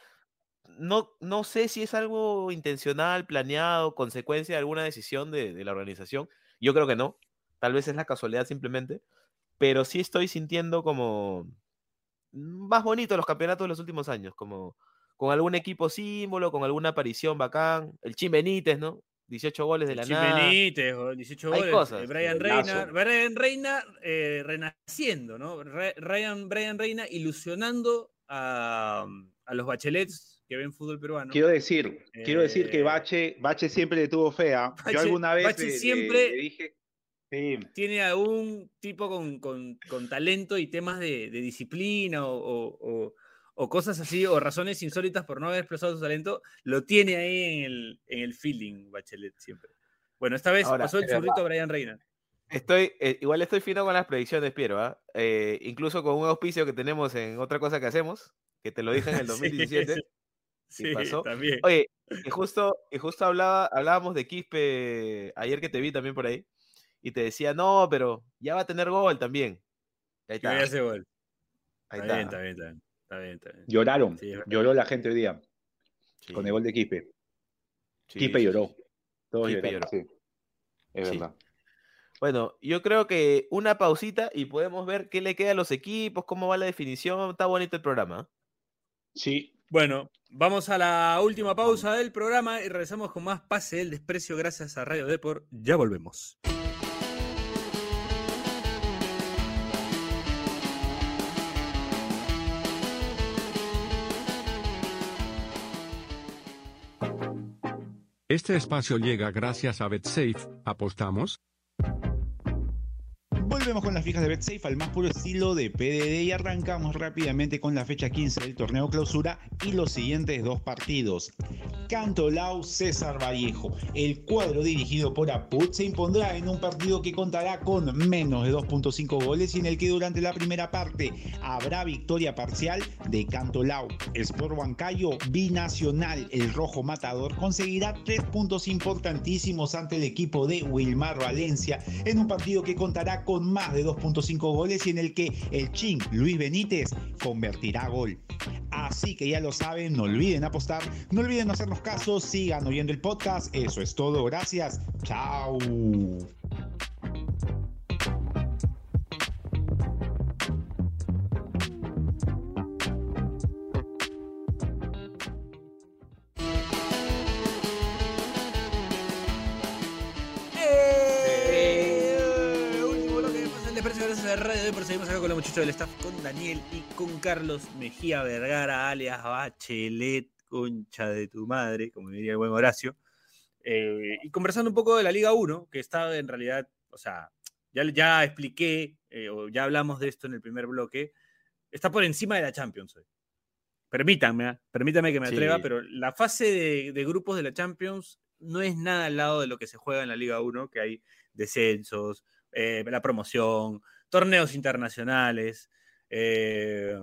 no, no sé si es algo intencional, planeado, consecuencia de alguna decisión de, de la organización. Yo creo que no. Tal vez es la casualidad simplemente. Pero sí estoy sintiendo como más bonito los campeonatos de los últimos años, como con algún equipo símbolo, con alguna aparición bacán. El Chim Benítez, ¿no? 18 goles de la nada. Benítez, o 18 Hay goles. cosas, eh, Brian. Reina, Brian Reina eh, renaciendo, ¿no? Re- Ryan, Brian Reina ilusionando a, a los bachelets que ven fútbol peruano. Quiero decir, quiero decir que Eh, Bache, Bache siempre le tuvo fea. Bache- Yo alguna vez Bache le- siempre- le dije, sí, Tiene a un tipo con, con- con talento y temas de, de disciplina o, o- o- o cosas así, o razones insólitas por no haber expresado su talento, lo tiene ahí en el, en el feeling, Bachelet siempre. Bueno, esta vez Ahora, pasó el zurrito a Brian Reina. Estoy, eh, igual estoy fino con las predicciones, Piero, ¿ah? Eh, incluso con un auspicio que tenemos en otra cosa que hacemos, que te lo dije en el Sí, 2017. Sí, Sí, pasó. también. Oye, y justo, y justo hablaba, hablábamos de Quispe ayer que te vi también por ahí, y te decía, no, pero ya va a tener gol también. Ahí está. ese gol. Ahí Está bien, está. bien, está bien. Está bien, está bien. lloraron. Sí. Lloró la gente hoy día. con el gol de Kipe sí, lloró. sí. Todos Kipe lloraron, lloró. sí. Es Sí. verdad. Bueno, yo creo que una pausita y podemos ver qué le queda a los equipos, cómo va la definición. Está bonito el programa. Sí. Bueno, vamos a la última pausa del programa y regresamos con más Pase del Desprecio gracias a Radio Deport. Ya volvemos. Este espacio llega gracias a BetSafe. ¿Apostamos? Volvemos con las fijas de BetSafe al más puro estilo de PDD y arrancamos rápidamente con la fecha 15 del torneo clausura y los siguientes dos partidos. Cantolao César Vallejo. El cuadro dirigido por Aput se impondrá en un partido que contará con menos de 2.5 goles y en el que durante la primera parte habrá victoria parcial de Cantolao. Sport Huancayo binacional. El rojo matador conseguirá tres puntos importantísimos ante el equipo de Wilmar Valencia en un partido que contará con más de 2.5 goles y en el que el Chin Luis Benítez convertirá gol. Así que ya lo saben, no olviden apostar, no olviden hacernos caso, sigan oyendo el podcast. Eso es todo, gracias. Chao. ¡Eh! Seguimos acá con los muchachos del staff, con Daniel y con Carlos Mejía Vergara, alias Bachelet, concha de tu madre, como diría el buen Horacio. Eh, y conversando un poco de la Liga 1, que está en realidad, o sea, ya, ya expliqué, eh, o ya hablamos de esto en el primer bloque, está por encima de la Champions hoy. Permítanme, ¿ah? permítanme que me Sí. atreva, pero la fase de, de grupos de la Champions no es nada al lado de lo que se juega en la Liga 1, que hay descensos, eh, la promoción, torneos internacionales, eh,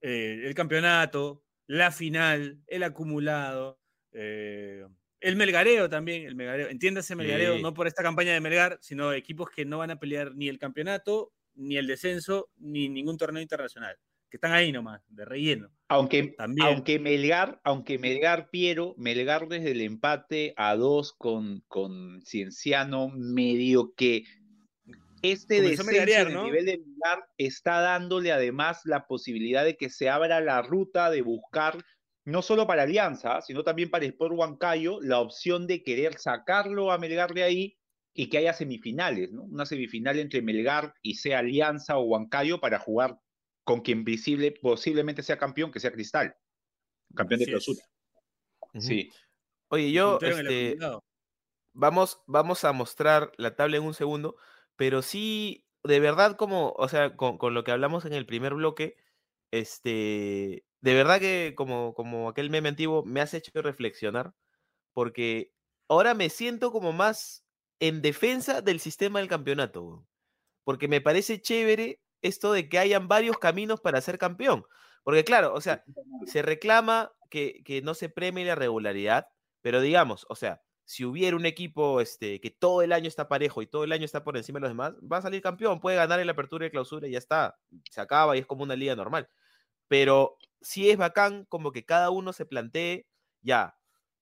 eh, el campeonato, la final, el acumulado, eh, el melgareo también, el melgareo, entiéndase melgareo, Sí. no por esta campaña de Melgar, sino equipos que no van a pelear ni el campeonato, ni el descenso, ni ningún torneo internacional, que están ahí nomás, de relleno. Aunque, También. aunque Melgar, aunque Melgar Piero, Melgar desde el empate a dos con, con Cienciano, medio que este Comenzó descenso melgarear, en el ¿no? nivel de Melgar está dándole además la posibilidad de que se abra la ruta de buscar, no solo para Alianza, sino también para Sport Huancayo, la opción de querer sacarlo a Melgar de ahí y que haya semifinales, ¿no? Una semifinal entre Melgar y sea Alianza o Huancayo para jugar con quien visible, posiblemente sea campeón, que sea Cristal, campeón de Así clausura. Ujú. Sí. Oye, yo, este, vamos, vamos a mostrar la tabla en un segundo, pero sí, de verdad, como, o sea, con, con lo que hablamos en el primer bloque, este, de verdad que como, como aquel meme antiguo me has hecho reflexionar, porque ahora me siento como más en defensa del sistema del campeonato, porque me parece chévere esto de que hayan varios caminos para ser campeón, porque claro, o sea, se reclama que, que no se premie la regularidad, pero digamos, o sea, si hubiera un equipo este, que todo el año está parejo y todo el año está por encima de los demás, va a salir campeón, puede ganar en la apertura y clausura y ya está, se acaba y es como una liga normal. Pero sí es bacán como que cada uno se plantee, ya,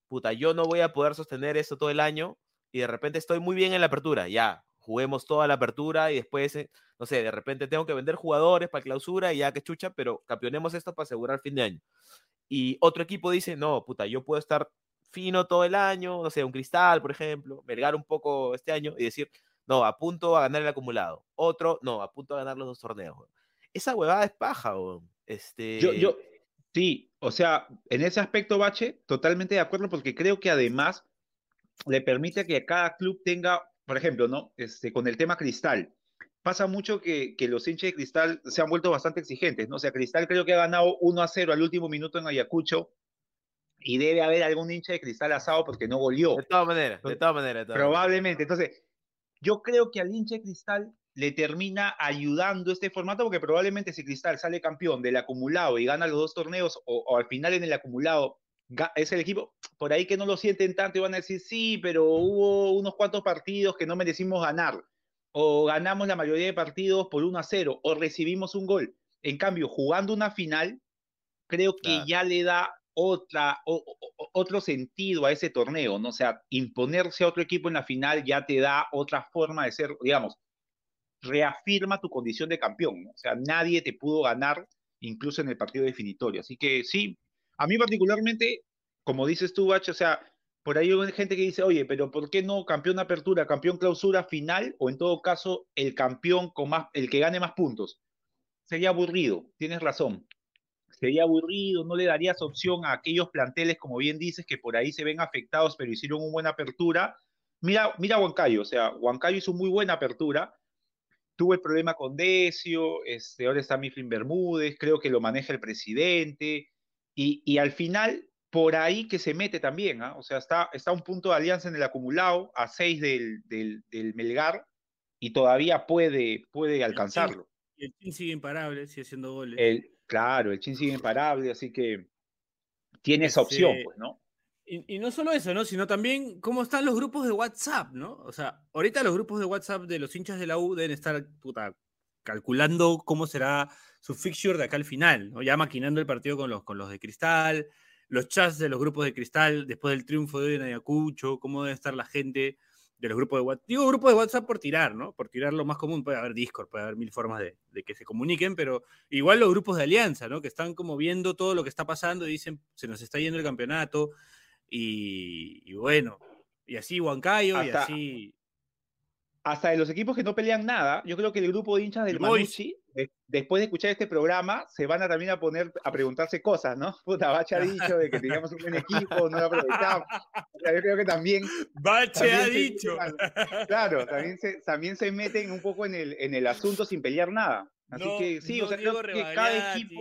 puta, yo no voy a poder sostener esto todo el año y de repente estoy muy bien en la apertura, ya, juguemos toda la apertura y después, eh, no sé, de repente tengo que vender jugadores para clausura y ya que chucha, pero campeonemos esto para asegurar fin de año. Y otro equipo dice, no, puta, yo puedo estar fino todo el año, no sé, un cristal, por ejemplo, vergar un poco este año y decir, no, apunto a ganar el acumulado. Otro, no, apunto a ganar los dos torneos. Esa huevada es paja. Este... Yo, yo, sí, o sea, en ese aspecto, Bache, totalmente de acuerdo, porque creo que además le permite que cada club tenga, por ejemplo, ¿no? Este, con el tema Cristal. Pasa mucho que, que los hinchas de Cristal se han vuelto bastante exigentes, ¿no? O sea, Cristal creo que ha ganado 1 a 0 al último minuto en Ayacucho y debe haber algún hincha de Cristal asado porque no goleó. De todas maneras, de todas maneras. Probablemente. Entonces, yo creo que al hincha de Cristal le termina ayudando este formato porque probablemente si Cristal sale campeón del acumulado y gana los dos torneos o, o al final en el acumulado es el equipo por ahí que no lo sienten tanto y van a decir sí, pero hubo unos cuantos partidos que no merecimos ganar o ganamos la mayoría de partidos por 1 a 0 o recibimos un gol. En cambio, jugando una final, creo que Claro. ya le da otra, o- otro sentido a ese torneo, ¿no? O sea, imponerse a otro equipo en la final ya te da otra forma de ser, digamos, reafirma tu condición de campeón, ¿no? O sea, nadie te pudo ganar incluso en el partido definitorio. Así que sí, a mí particularmente, como dices tú, Bach, o sea, por ahí hay gente que dice, oye, pero ¿por qué no campeón apertura, campeón clausura final o en todo caso el campeón con más, el que gane más puntos? Sería aburrido, tienes razón. Sería aburrido, no le darías opción a aquellos planteles, como bien dices, que por ahí se ven afectados, pero hicieron una buena apertura. Mira, mira Huancayo, o sea, Huancayo hizo muy buena apertura, tuvo el problema con Decio, este, ahora está Mifflin Bermúdez, creo que lo maneja el presidente, y, y al final por ahí que se mete también, ¿ah? o sea, está, está un punto de alianza en el acumulado, a seis del, del, del Melgar, y todavía puede, puede alcanzarlo. Y el Chin sigue imparable, sigue haciendo goles. El, claro, el Chin sigue imparable, así que tiene esa opción, pues, ¿no? Y, y no solo eso, ¿no? Sino también cómo están los grupos de WhatsApp, ¿no? O sea, ahorita los grupos de WhatsApp de los hinchas de la U deben estar, puta, calculando cómo será su fixture de acá al final, ¿no? Ya maquinando el partido con los, con los de Cristal, los chats de los grupos de Cristal después del triunfo de hoy en Ayacucho, cómo debe estar la gente de los grupos de WhatsApp. Digo grupos de WhatsApp por tirar, ¿no? Por tirar lo más común. Puede haber Discord, puede haber mil formas de, de que se comuniquen, pero igual los grupos de alianza, ¿no? Que están como viendo todo lo que está pasando y dicen, se nos está yendo el campeonato. Y, y bueno, y así Huancayo, y así. Hasta de los equipos que no pelean nada, yo creo que el grupo de hinchas del. Manucci, de- después de escuchar este programa, se van a también a poner a preguntarse cosas, ¿no? Puta, Bacha ha dicho de que teníamos un buen equipo, no lo aprovechamos. O sea, yo creo que también Bache También ha se- dicho. Claro, también se, también se meten un poco en el, en el asunto sin pelear nada. Así No, que sí, o no sea, creo que cada equipo.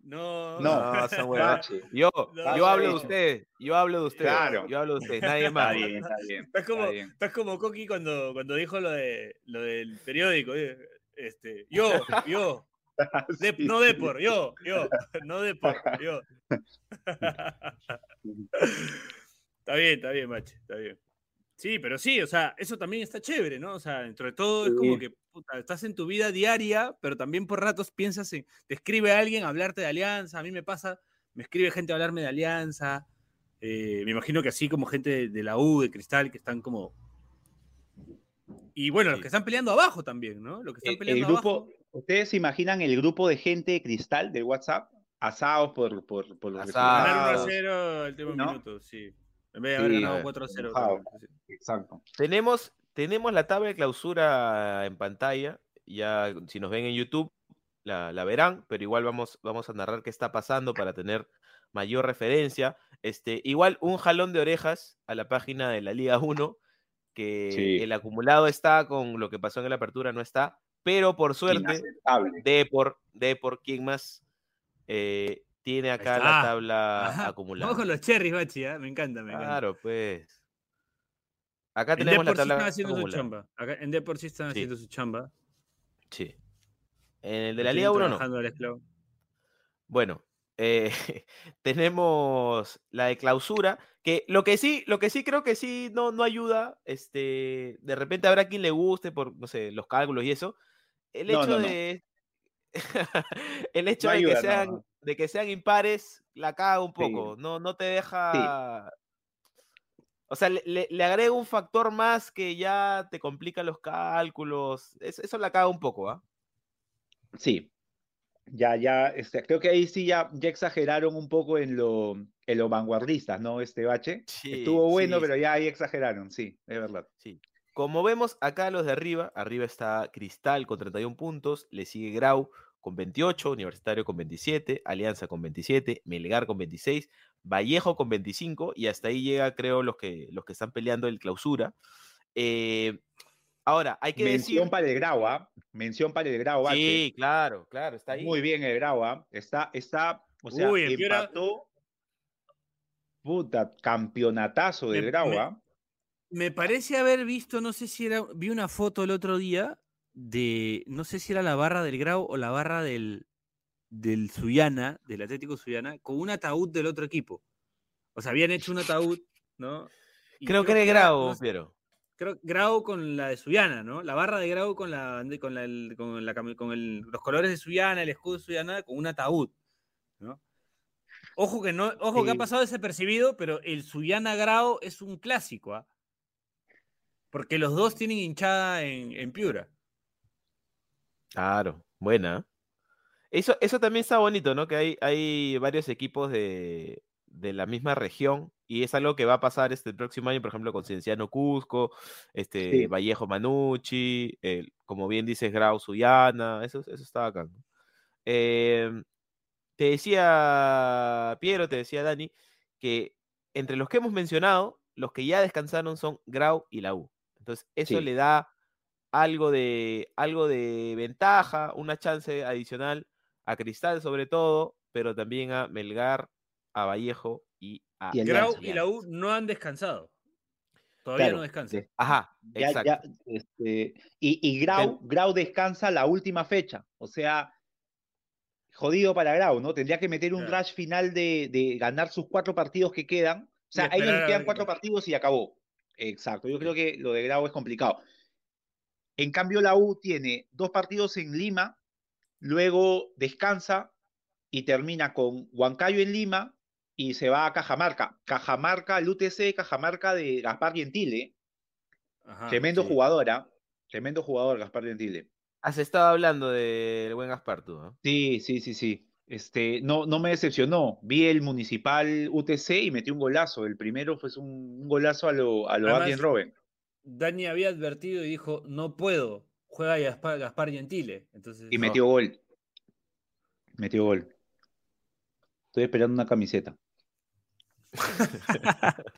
No, No, No, huevada. Bache, Yo, Bache yo ha hablo de ustedes, yo hablo de ustedes, Claro. yo hablo de ustedes, nadie más. Está bien, está bien. Estás como, está bien. estás como Coqui cuando, cuando dijo lo, de, lo del periódico. eh, Este, yo, yo, de- no. Depor, yo, yo, no Depor, yo. está bien, está bien, Mache, está bien. Sí, pero sí, o sea, eso también está chévere, ¿no? O sea, dentro de todo es como que puta, estás en tu vida diaria, pero también por ratos piensas en, te escribe alguien a hablarte de alianza, a mí me pasa, me escribe gente a hablarme de alianza, eh, me imagino que así como gente de, de la U, de Cristal, que están como... Y bueno, los que están peleando abajo también, ¿no? Los que están El, el peleando grupo, abajo. ¿ustedes se imaginan el grupo de gente de cristal del WhatsApp? Asados por, por, por los Asados. Ganar 1 a resultados. 0 el último ¿no? minuto, sí. En vez de haber Sí, ganado eh, 4 a 0. enojado. también, sí. Exacto. Tenemos, tenemos la tabla de clausura en pantalla. Ya, si nos ven en YouTube, la, la verán, pero igual vamos, vamos a narrar qué está pasando para tener mayor referencia. Este, igual un jalón de orejas a la página de la Liga 1, que Sí. el acumulado está con lo que pasó en la apertura, no está, pero por suerte. Depor, Depor, ¿quién más eh, tiene acá la tabla Ajá, acumulada? Vamos con los cherries, Bachi, ¿ah? me encanta, me encanta. Claro, pues. Acá En tenemos la sí tabla están haciendo su chamba. Acá en Depor sí están Sí. haciendo su chamba. Sí. En el de la Liga 1 no. Bueno, eh, tenemos la de clausura, que lo que sí, lo que sí creo que sí no, no ayuda, este, de repente habrá quien le guste por, no sé, los cálculos y eso. El hecho no, no. de el hecho de, que sean, de que sean impares la caga un Sí. poco, no, no te deja. O sea, le, le- agrega un factor más que ya te complica los cálculos. es- Eso, la caga un poco, ¿ah? Sí. Ya, ya, este, creo que ahí sí ya, ya exageraron un poco en lo, en lo vanguardistas, ¿no? Este bache. Sí, Estuvo bueno, sí, pero ya ahí exageraron, sí, es verdad. Sí. Como vemos acá los de arriba, arriba está Cristal con 31 puntos, le sigue Grau con 28, Universitario con 27, Alianza con 27, Melgar con 26, Vallejo con 25 y hasta ahí llega creo los que, los que están peleando el clausura. Eh, ahora, hay que Mención decir... para el Grau, ¿ah? Mención para el Grau, bache. Sí, claro, claro, está ahí. Muy bien el Grau, ¿ah? Está, está, o sea, Uy. Puta, campeonatazo del Me- Grau, me- ¿ah? Me parece haber visto, no sé si era, vi una foto el otro día de, no sé si era la barra del Grau o la barra del, del Suyana, del Atlético Suyana, con un ataúd del otro equipo. O sea, habían hecho un ataúd, ¿no? Y Creo que era el Grau, no sé, Piero. Creo Grau con la de Suyana, ¿no? La barra de Grau con la con la, con la con el- los colores de Suyana, el escudo de Suyana, con un ataúd, ¿no? Ojo que no, ojo que ha pasado desapercibido, pero el Suyana Grau es un clásico, ¿ah? Porque los dos tienen hinchada en, en Piura. Claro, buena. Eso, eso también está bonito, ¿no? Que hay, hay varios equipos de, de la misma región y es algo que va a pasar este el próximo año, por ejemplo, con Cienciano Cusco, este, Sí. Vallejo Manucci, el- como bien dices, Grau Suyana, eso, eso está. ¿no? Em, te decía Piero, te decía Dani, que entre los que hemos mencionado, los que ya descansaron son Grau y la U. Entonces, eso Sí. le da algo de, algo de ventaja, una chance adicional a Cristal sobre todo, pero también a Melgar, a Vallejo y a Y el Grau Alianza. y la U no han descansado. Todavía Claro, no descansan. de- Ajá, ya- exacto. ya, este, y, y Grau, Grau descansa la última fecha. O sea, jodido para Grau, ¿no? Tendría que meter un Claro. rush final de, de ganar sus cuatro partidos que quedan. O sea, a ellos esperar les a quedan cuatro partidos y acabó. Exacto. Yo creo que lo de Grau es complicado. En cambio, la U tiene dos partidos en Lima, luego descansa y termina con Huancayo en Lima y se va a Cajamarca. Cajamarca, el UTC, Cajamarca de Gaspar Gentile. Ajá, Tremendo sí. jugador, ¿ah? Tremendo jugador, Gaspar Gentile. Has estado hablando del buen Gaspar, tú, ¿no? Sí, sí, sí, sí. Este, no, no me decepcionó. Vi el Municipal UTC y metí un golazo. El primero fue un, un golazo a lo, a lo Además, Robben. Dani había advertido y dijo, no puedo, juega Gaspar, Gaspar Gentile. Entonces, Y metió gol. Metió gol. Estoy esperando una camiseta.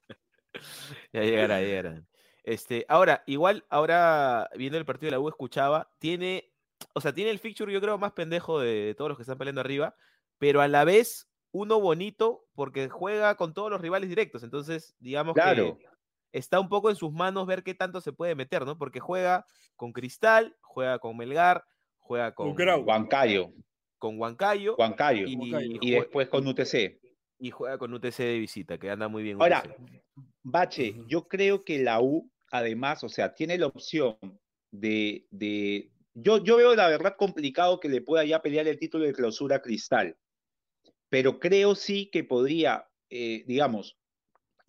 Ya llegará, llegará. Este, ahora, igual, ahora viendo el partido de la U, escuchaba, tiene, o sea, tiene el fixture, yo creo, más pendejo de todos los que están peleando arriba, pero a la vez uno bonito porque juega con todos los rivales directos. Entonces, digamos Claro. que está un poco en sus manos ver qué tanto se puede meter, ¿no? Porque juega con Cristal, juega con Melgar, juega con. Huancayo. con Huancayo Huancayo. y. Y jue- después con UTC. Y juega con UTC de visita, que anda muy bien. Ahora. Bache, yo creo que la U, además, o sea, tiene la opción de, de... Yo, yo veo la verdad complicado que le pueda ya pelear el título de clausura a Cristal, pero creo sí que podría, eh, digamos,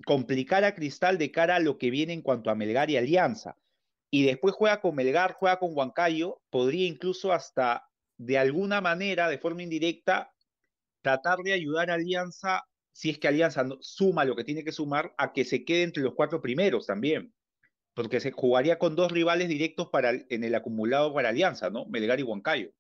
complicar a Cristal de cara a lo que viene en cuanto a Melgar y Alianza. Y después juega con Melgar, juega con Huancayo, podría incluso hasta de alguna manera, de forma indirecta, tratar de ayudar a Alianza, si es que Alianza no- suma lo que tiene que sumar, a que se quede entre los cuatro primeros también. Porque se jugaría con dos rivales directos para, el- en el acumulado para Alianza, ¿no? Melgar y Huancayo.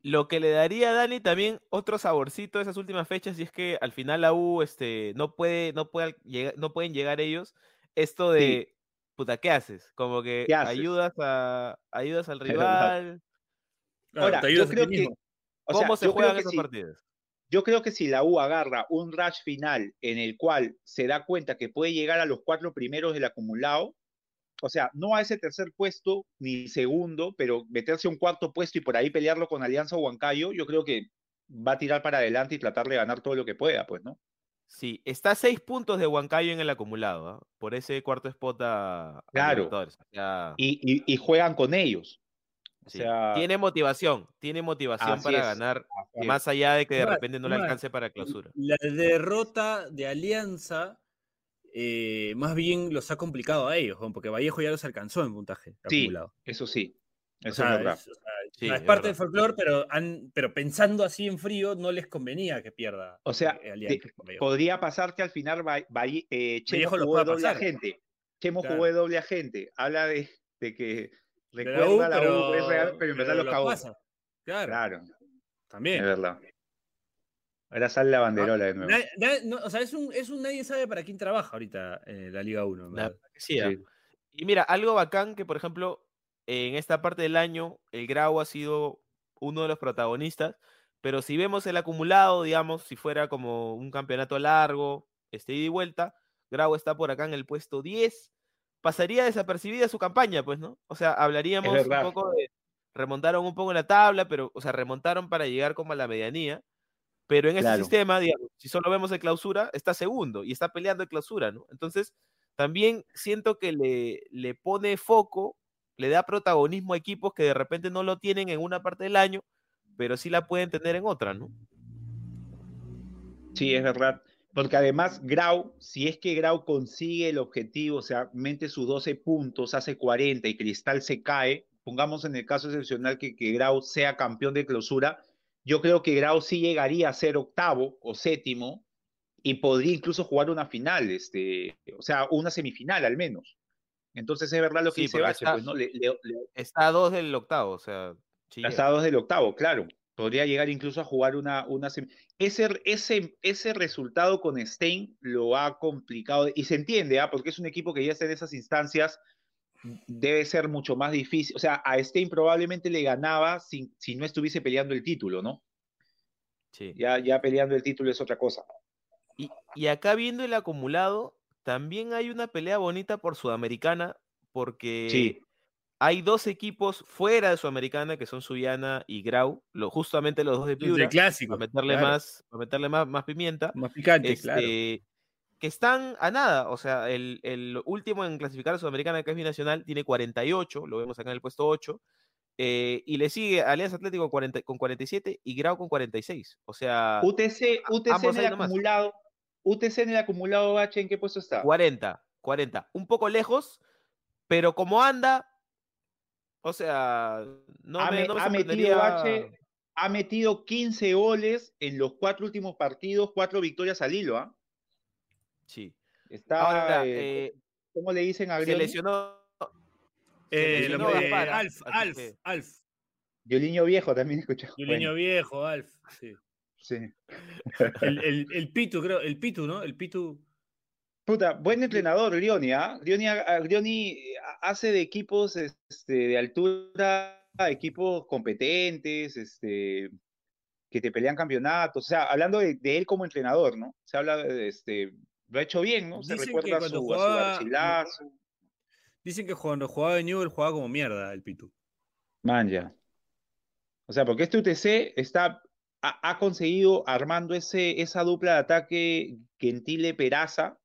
Lo que le daría a Dani también otro saborcito a esas últimas fechas, y es que al final la U este, no, puede, no, puede, llegar- no pueden llegar ellos. Esto de, puta, ¿qué haces? Como que ¿Qué haces? ayudas, a, ayudas al rival. Claro, Ahora, te yo ayudas a ti creo que- mismo. O sea, ¿Cómo se juegan esos partidos? Yo creo que si la U agarra un rush final en el cual se da cuenta que puede llegar a los cuatro primeros del acumulado, o sea, no a ese tercer puesto ni segundo, pero meterse a un cuarto puesto y por ahí pelearlo con Alianza o Huancayo, yo creo que va a tirar para adelante y tratar de ganar todo lo que pueda, pues, ¿no? Sí, está a seis puntos de Huancayo en el acumulado, ¿ah? por ese cuarto spot a, a Claro. Libertadores. O sea, Y, y- y juegan con ellos. O sí. sea, Tiene motivación, tiene motivación para es. ganar, es. más allá de que de repente no le alcance para clausura. La derrota de Alianza eh, más bien los ha complicado a ellos, porque Vallejo ya los alcanzó en puntaje Sí, acumulado. eso sí, O eso sea, es verdad. es, o sea, Sí, no es es parte verdad. del folclore, pero, han- pero pensando así en frío, no les convenía que pierda. O sea, eh. Podría pasar que al final Va- Valle- eh, Chemo Vallejo jugó doble pasar. agente. Chemo Claro. jugó de doble agente. Habla de, de que De la recuerda U, la pero, U, es real, pero en verdad pero los pasa. Claro, Claro, es también. verdad. Ahora sale la banderola de nuevo. Na- na- no, o sea, es un, es un nadie sabe para quién trabaja ahorita eh, la Liga 1. en La sí, ¿ah? Sí. Y mira, algo bacán que, por ejemplo, en esta parte del año, el Grau ha sido uno de los protagonistas, pero si vemos el acumulado, digamos, si fuera como un campeonato largo, este ida y vuelta, Grau está por acá en el puesto 10, pasaría desapercibida su campaña, pues, ¿no? O sea, hablaríamos un poco de, remontaron un poco en la tabla, pero, o sea, remontaron para llegar como a la medianía, pero en ese Claro. sistema, digamos, si solo vemos el clausura, está segundo y está peleando el clausura, ¿no? Entonces, también siento que le, le pone foco, le da protagonismo a equipos que de repente no lo tienen en una parte del año, pero sí la pueden tener en otra, ¿no? Sí, es verdad. Porque además Grau, si es que Grau consigue el objetivo, o sea, mente sus 12 puntos, hace 40 y Cristal se cae, pongamos en el caso excepcional que, que Grau sea campeón de clausura, yo creo que Grau sí llegaría a ser octavo o séptimo y podría incluso jugar una final, este, o sea, una semifinal al menos. Entonces es verdad lo que Sí, dice Bache, está- pues no, le- le- le- Está a dos del octavo, o sea. sí llega. Pasados del octavo, claro. Podría llegar incluso a jugar una, una ese, ese, ese resultado con Stein lo ha complicado y se entiende, ¿ah? porque es un equipo que ya está en esas instancias, debe ser mucho más difícil. O sea, a Stein probablemente le ganaba si, si no estuviese peleando el título, ¿no? Sí. Ya, ya peleando el título es otra cosa. Y, y acá viendo el acumulado, también hay una pelea bonita por Sudamericana, porque Sí. Hay dos equipos fuera de Sudamericana, que son Suyana y Grau, lo, justamente los dos de Los de Piura, clásico. para meterle, claro. más, para meterle más, más pimienta, Más picante, claro. este, que están a nada. O sea, el, el último en clasificar a Sudamericana, que es Binacional, tiene 48, lo vemos acá en el puesto 8. eh, y le sigue Alianza Atlético con, 40 con 47 y Grau con 46. O sea, UTC, UTC en el acumulado, UTC en el acumulado, Bache, ¿en qué puesto está? 40, 40. Un poco lejos, pero como anda, o sea, no ha, me, no me ha metido ha metido 15 goles en los cuatro últimos partidos, cuatro victorias al hilo, ¿ah? Sí. Está, Ahora, eh, eh, ¿cómo le dicen a se Grioni? lesionó. se Eh, lesionó eh, Gaspar. Alf, Alf, que- Alf. Violiño viejo también escuchó. Y un niño Bueno, viejo, Alf. Sí. sí. El, el, el Pitu, creo. El Pitu, ¿no? El Pitu. Puta, buen entrenador, Grioni, ¿ah? Grioni, eh, hace de equipos este, de altura, equipos competentes, este, que te pelean campeonatos. O sea, hablando de, de él como entrenador, ¿no? Se habla de, este, lo ha hecho bien, ¿no? Se Dicen recuerda a su, a su jugaba-. Dicen que cuando jugaba de Newell jugaba como mierda el Pitu. Man, ya. O sea, porque este UTC está, ha, ha conseguido armando ese, esa dupla de ataque Gentile-Peraza,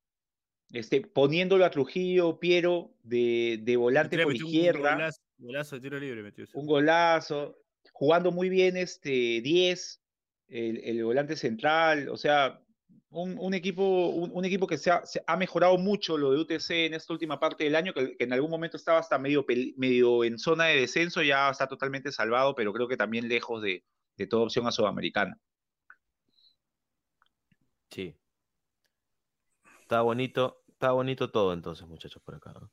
este, poniéndolo a Trujillo, Piero, de, de volante por un izquierda, Golazo, golazo de tiro libre metió. ese. un golazo, jugando muy bien este 10, el, el volante central, o sea, un, un equipo, un, un equipo que se ha, se ha mejorado mucho lo de UTC en esta última parte del año, que, que en algún momento estaba hasta medio, medio en zona de descenso, ya está totalmente salvado, pero creo que también lejos de, de toda opción a Sudamericana. Sí. Está bonito, está bonito todo entonces, muchachos, por acá. ¿no?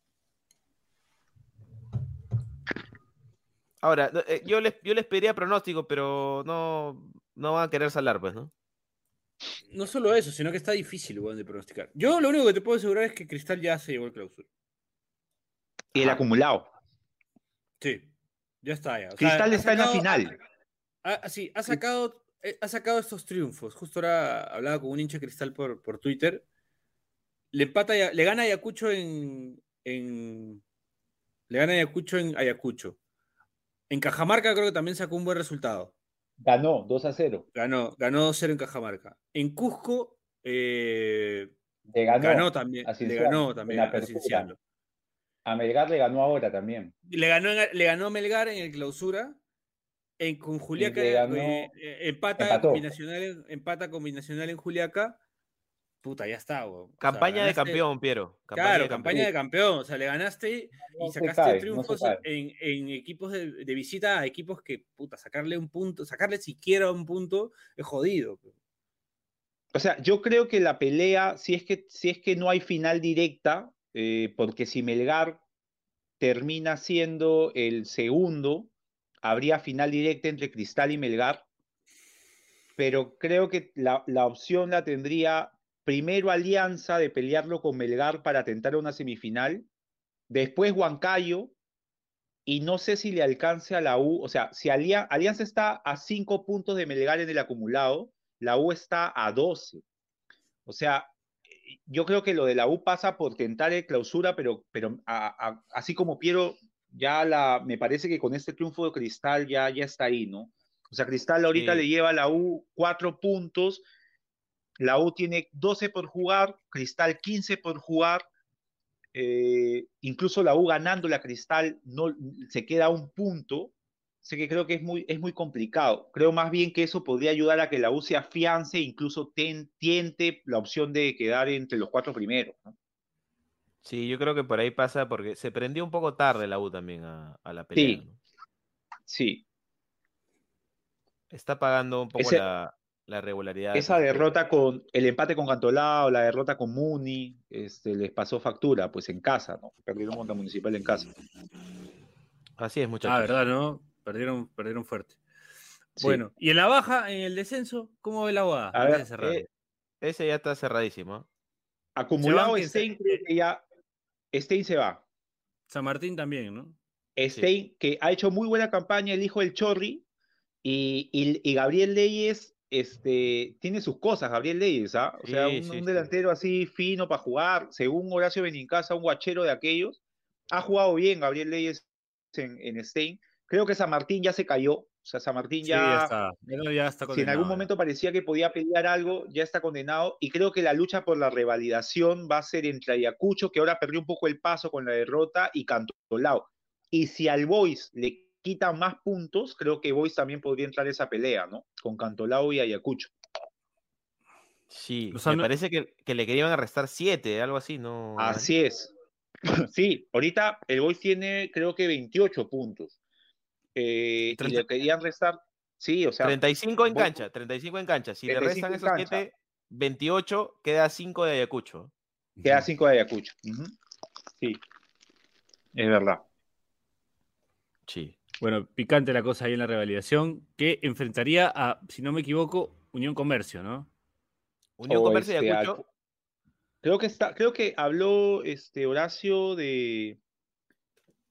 Ahora, eh, yo les, yo les pediría pronóstico, pero no, no van a querer salar, pues, ¿no? No solo eso, sino que está difícil de pronosticar. Yo lo único que te puedo asegurar es que Cristal ya se llevó el clausura. Y el Ajá. acumulado. Sí, ya está ya. O sea, Cristal ha está en la final. ha- ha- sí, ha sacado, eh, ha sacado estos triunfos. Justo ahora hablaba con un hincha de Cristal por, por Twitter. Le empata, le gana a Ayacucho en, en- le gana a Ayacucho en Ayacucho. En Cajamarca creo que también sacó un buen resultado. Ganó 2 a 0. Ganó, ganó 2-0 en Cajamarca. En Cusco eh, Le ganó, también. a Le ganó también a. Cienciano. A Melgar le ganó ahora también. Le ganó, le ganó Melgar en el clausura. En, con Juliaca ganó- eh, eh, empata, empató. combinacional, empata combinacional en Juliaca. Puta, ya está, weón. O sea, Campaña de campeón, Piero. Campaña claro, de campaña campeón. de campeón. O sea, le ganaste y No sacaste triunfos en, en equipos de, de visita a equipos que, puta, sacarle un punto, sacarle siquiera un punto es jodido. O sea, yo creo que la pelea, si es que, si es que no hay final directa, eh, porque si Melgar termina siendo el segundo, habría final directa entre Cristal y Melgar, pero creo que la, la opción la tendría primero Alianza de pelearlo con Melgar para tentar una semifinal, después Huancayo, y no sé si le alcance a la U, o sea, si Alia- Alianza está a cinco puntos de Melgar en el acumulado, la U está a 12. O sea, yo creo que lo de la U pasa por tentar el clausura, pero, pero a- a- así como Piero, ya la, me parece que con este triunfo de Cristal ya, ya está ahí, ¿no? O sea, Cristal ahorita Sí. le lleva a la U cuatro puntos, la U tiene 12 por jugar, Cristal 15 por jugar, eh, incluso la U ganando la Cristal no, se queda a un punto, sé que creo que es muy, es muy complicado. Creo más bien que eso podría ayudar a que la U se afiance e incluso ten- tiente la opción de quedar entre los cuatro primeros. ¿no? Sí, yo creo que por ahí pasa porque se prendió un poco tarde la U también a, a la pelea. Sí. ¿no? Sí, Está pagando un poco Ese- la, la regularidad. esa derrota con el empate con Cantolao, la derrota con Muni, este, les pasó factura, pues en casa, ¿no? Perdieron contra Municipal en casa. Así es, muchachos. Ah, verdad, ¿no? Perdieron, perdieron fuerte. Sí. Bueno, y en la baja, en el descenso, ¿cómo ve la UA? A ver. Eh, ese ya está cerradísimo. acumulado se- Stein, creo que ya Stein se va. San Martín también, ¿no? Stein, que ha hecho muy buena campaña, el hijo del Chorri, y, y- y Gabriel Leyes, este, tiene sus cosas, Gabriel Leyes, ¿ah? O sea, un, sí, un sí. delantero así fino para jugar, según Horacio Benincasa, un guachero de aquellos. Ha jugado bien Gabriel Leyes en, en Stein. Creo que San Martín ya se cayó, o sea, San Martín ya, está. Ya, está si en algún momento parecía que podía pelear algo, ya está condenado. Y creo que la lucha por la revalidación va a ser entre Ayacucho, que ahora perdió un poco el paso con la derrota, y Cantolao. Y si al Boys le quitan más puntos, creo que Boys también podría entrar en esa pelea, ¿no? Con Cantolao y Ayacucho. Sí, O sea, me no- parece que, que le querían arrestar siete, algo así, ¿no? Así es. Sí, ahorita el Boys tiene creo que 28 puntos. Eh, y Treinta- le querían restar, sí, o sea, 35 en voy- cancha, 35 en cancha. Si le 35 restan esos cancha. 7, 28, queda 5 de Ayacucho. queda 5 de Ayacucho. Ujú. Sí, es verdad. Sí. Bueno, picante la cosa ahí en la revalidación, que enfrentaría a, si no me equivoco, Unión Comercio, ¿no? Unión Comercio este, y Ayacucho. Alfo- Creo que está, creo que habló este Horacio de,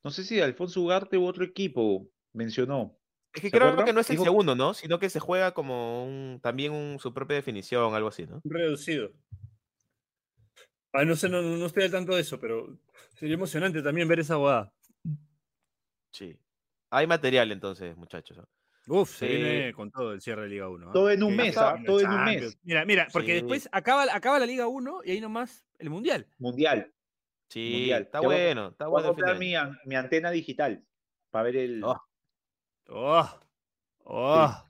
no sé si de Alfonso Ugarte u otro equipo mencionó. Es que ¿se creo que no es el Dijo- segundo, ¿no? Sino que se juega como un, también un, su propia definición, algo así, ¿no? Reducido. Ah, no sé, no, no estoy al tanto de eso, pero sería emocionante también ver esa boda. Sí. Hay material entonces, muchachos. Uf, se Sí. viene con todo el cierre de Liga 1. ¿ah? Todo en un mes, Todo en un mes. Mira, mira, porque Sí. después acaba, acaba la Liga 1 y ahí nomás el Mundial. Mundial. Sí, Mundial. está Ya voy a- bueno, está Voy a bueno fin de comprar mi, mi antena digital para ver el, Oh. Oh, oh.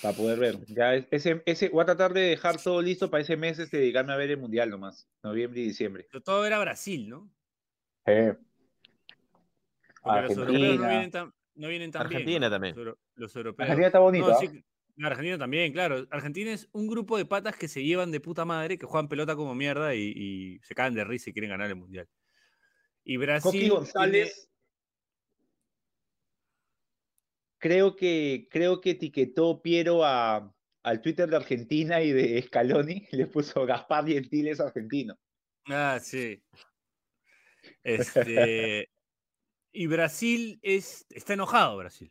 para poder ver. Ya es- ese, ese, voy a tratar de dejar todo listo para ese mes, este, dedicarme a ver el mundial nomás, noviembre y diciembre. Pero todo era Brasil, ¿no? Eh, Porque los europeos no Argentina. vienen tan, no vienen tan bien, Argentina ¿no? también. Los, euro- los europeos. Argentina está bonito. No, ¿ah? sí, Argentina también, claro. Argentina es un grupo de patas que se llevan de puta madre, que juegan pelota como mierda y, y se caen de risa y quieren ganar el mundial. Y Brasil. Coqui tiene- González. Creo que, creo que etiquetó Piero a, al Twitter de Argentina y de Scaloni, le puso Gaspar Gentil es argentino. Ah, sí. Este, y Brasil es, está enojado, Brasil.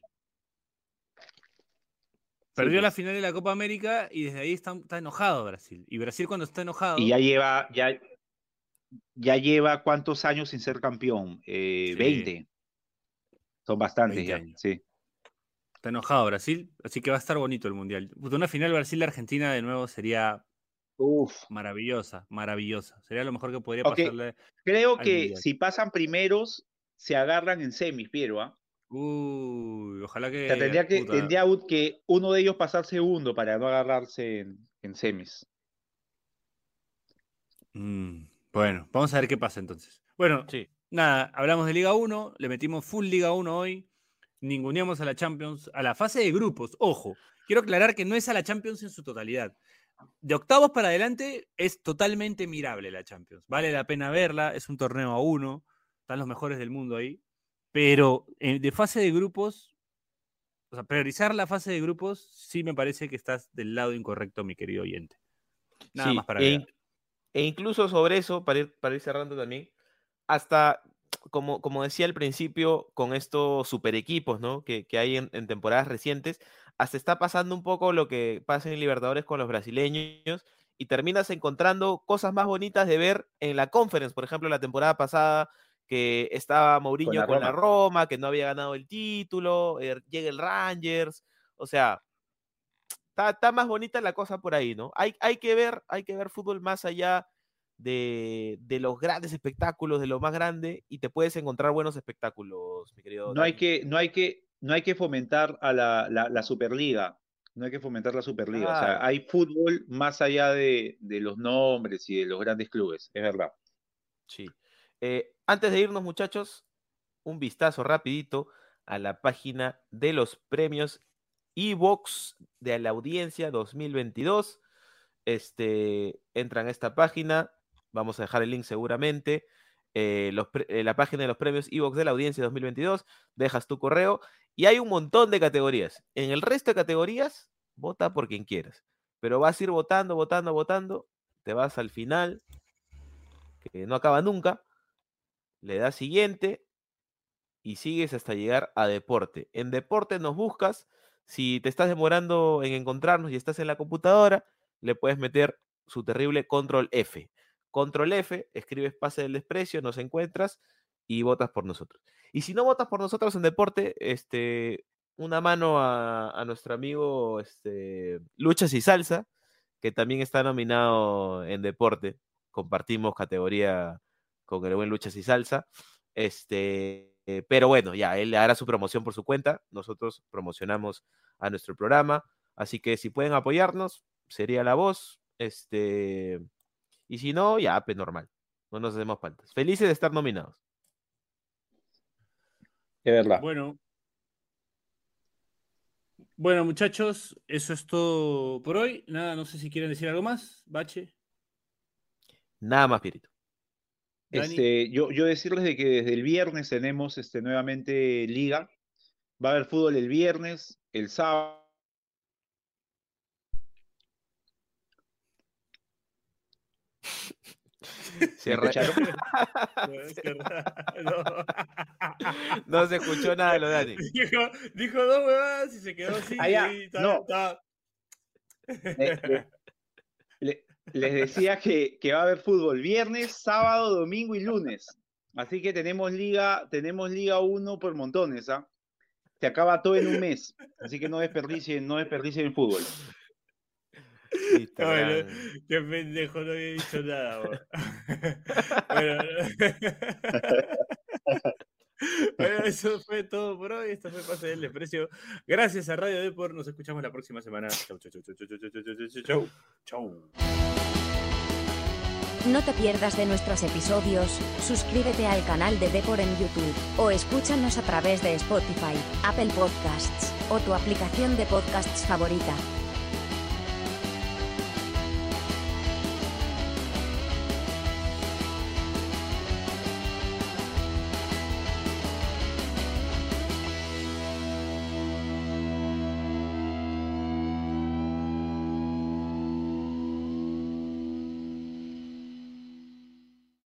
Perdió pues. la final de la Copa América y desde ahí está, está enojado Brasil. Y Brasil cuando está enojado. Y ya lleva, ya, ya lleva cuántos años sin ser campeón? Eh, Sí. 20. Son bastantes 20 ya, años. sí. Está enojado Brasil, así que va a estar bonito el Mundial. Una final Brasil-Argentina de nuevo sería Uf. maravillosa, maravillosa. Sería lo mejor que podría pasarle. Creo que Mundial. si pasan primeros, se agarran en semis, Piero, ¿ah? Uy, ojalá que. O sea, tendría que, puta, tendría que uno de ellos pasar segundo para no agarrarse en, en semis. mm, bueno, vamos a ver qué pasa entonces. Bueno, Sí. nada, hablamos de Liga 1, le metimos full Liga 1 hoy, ninguneamos a la Champions, a la fase de grupos. Ojo, quiero aclarar que no es a la Champions en su totalidad. De octavos para adelante es totalmente mirable la Champions. Vale la pena verla, es un torneo a uno, están los mejores del mundo ahí. Pero eh, de fase de grupos, o sea, priorizar la fase de grupos, sí me parece que estás del lado incorrecto, mi querido oyente. Nada Sí, más para e, e incluso sobre eso, para ir, para ir cerrando también, hasta, como, como decía al principio, con estos super equipos ¿no? que, que hay en, en temporadas recientes, hasta está pasando un poco lo que pasa en Libertadores con los brasileños y terminas encontrando cosas más bonitas de ver en la conference, por ejemplo, la temporada pasada que estaba Mourinho la con la Roma. Que no había ganado el título, eh, llega el Rangers, o sea, está, está más bonita la cosa por ahí, ¿no? Hay, hay, que ver, hay que ver fútbol más allá de, de los grandes espectáculos, de lo más grande, y te puedes encontrar buenos espectáculos, mi querido. No hay que, no hay que, no hay que fomentar a la, la, la Superliga. No hay que fomentar la Superliga. O sea, hay fútbol más allá de, de los nombres y de los grandes clubes. Es verdad. Sí. Eh, antes de irnos, muchachos, un vistazo rapidito a la página de los premios Evox de la audiencia 2022. Este, entran a esta página, vamos a dejar el link seguramente. eh, eh, la página de los premios Evox de la audiencia 2022, dejas tu correo y hay un montón de categorías. En el resto de categorías, vota por quien quieras, pero vas a ir votando, votando, votando, te vas al final, que no acaba nunca, le das siguiente y sigues hasta llegar a deporte. En deporte nos buscas, si te estás demorando en encontrarnos y estás en la computadora, le puedes meter su terrible control F. Control F, escribes pase del desprecio, nos encuentras y votas por nosotros. Y si no votas por nosotros en deporte, este, una mano a, a nuestro amigo este, Luchas y Salsa, que también está nominado en deporte. Compartimos categoría con el buen Luchas y Salsa. Este, eh, pero bueno, ya, él hará su promoción por su cuenta. Nosotros promocionamos a nuestro programa. Así que si pueden apoyarnos, sería la voz. Este, y si no, ya, pues normal. No nos hacemos faltas. Felices de estar nominados. Es verdad. Bueno. Bueno, muchachos, eso es todo por hoy. Nada, no sé si quieren decir algo más. Bache, Nada más, Pirito. Este, yo, yo decirles de que desde el viernes tenemos este, nuevamente liga. Va a haber fútbol el viernes, el sábado. Se. No. No se escuchó nada de lo de Dani. Dijo, dijo dos huevadas y se quedó así. Ah, ya, y ta- no. ta- Eh, eh, les decía que, que va a haber fútbol viernes, sábado, domingo y lunes. Así que tenemos liga, tenemos liga 1 por montones, ¿ah? Se acaba todo en un mes. Así que no desperdicien, no desperdicien el fútbol. Listo, Bueno, qué pendejo, no había dicho nada. bueno, bueno, eso fue todo por hoy. Esto fue Pase del Desprecio. Gracias a Radio Deport. Nos escuchamos la próxima semana. Chau, chau, chau, chau, chau, chau, chau, chau, chau, chau. Chau. No te pierdas de nuestros episodios, suscríbete al canal de Depor en YouTube, o escúchanos a través de Spotify, Apple Podcasts, o tu aplicación de podcasts favorita.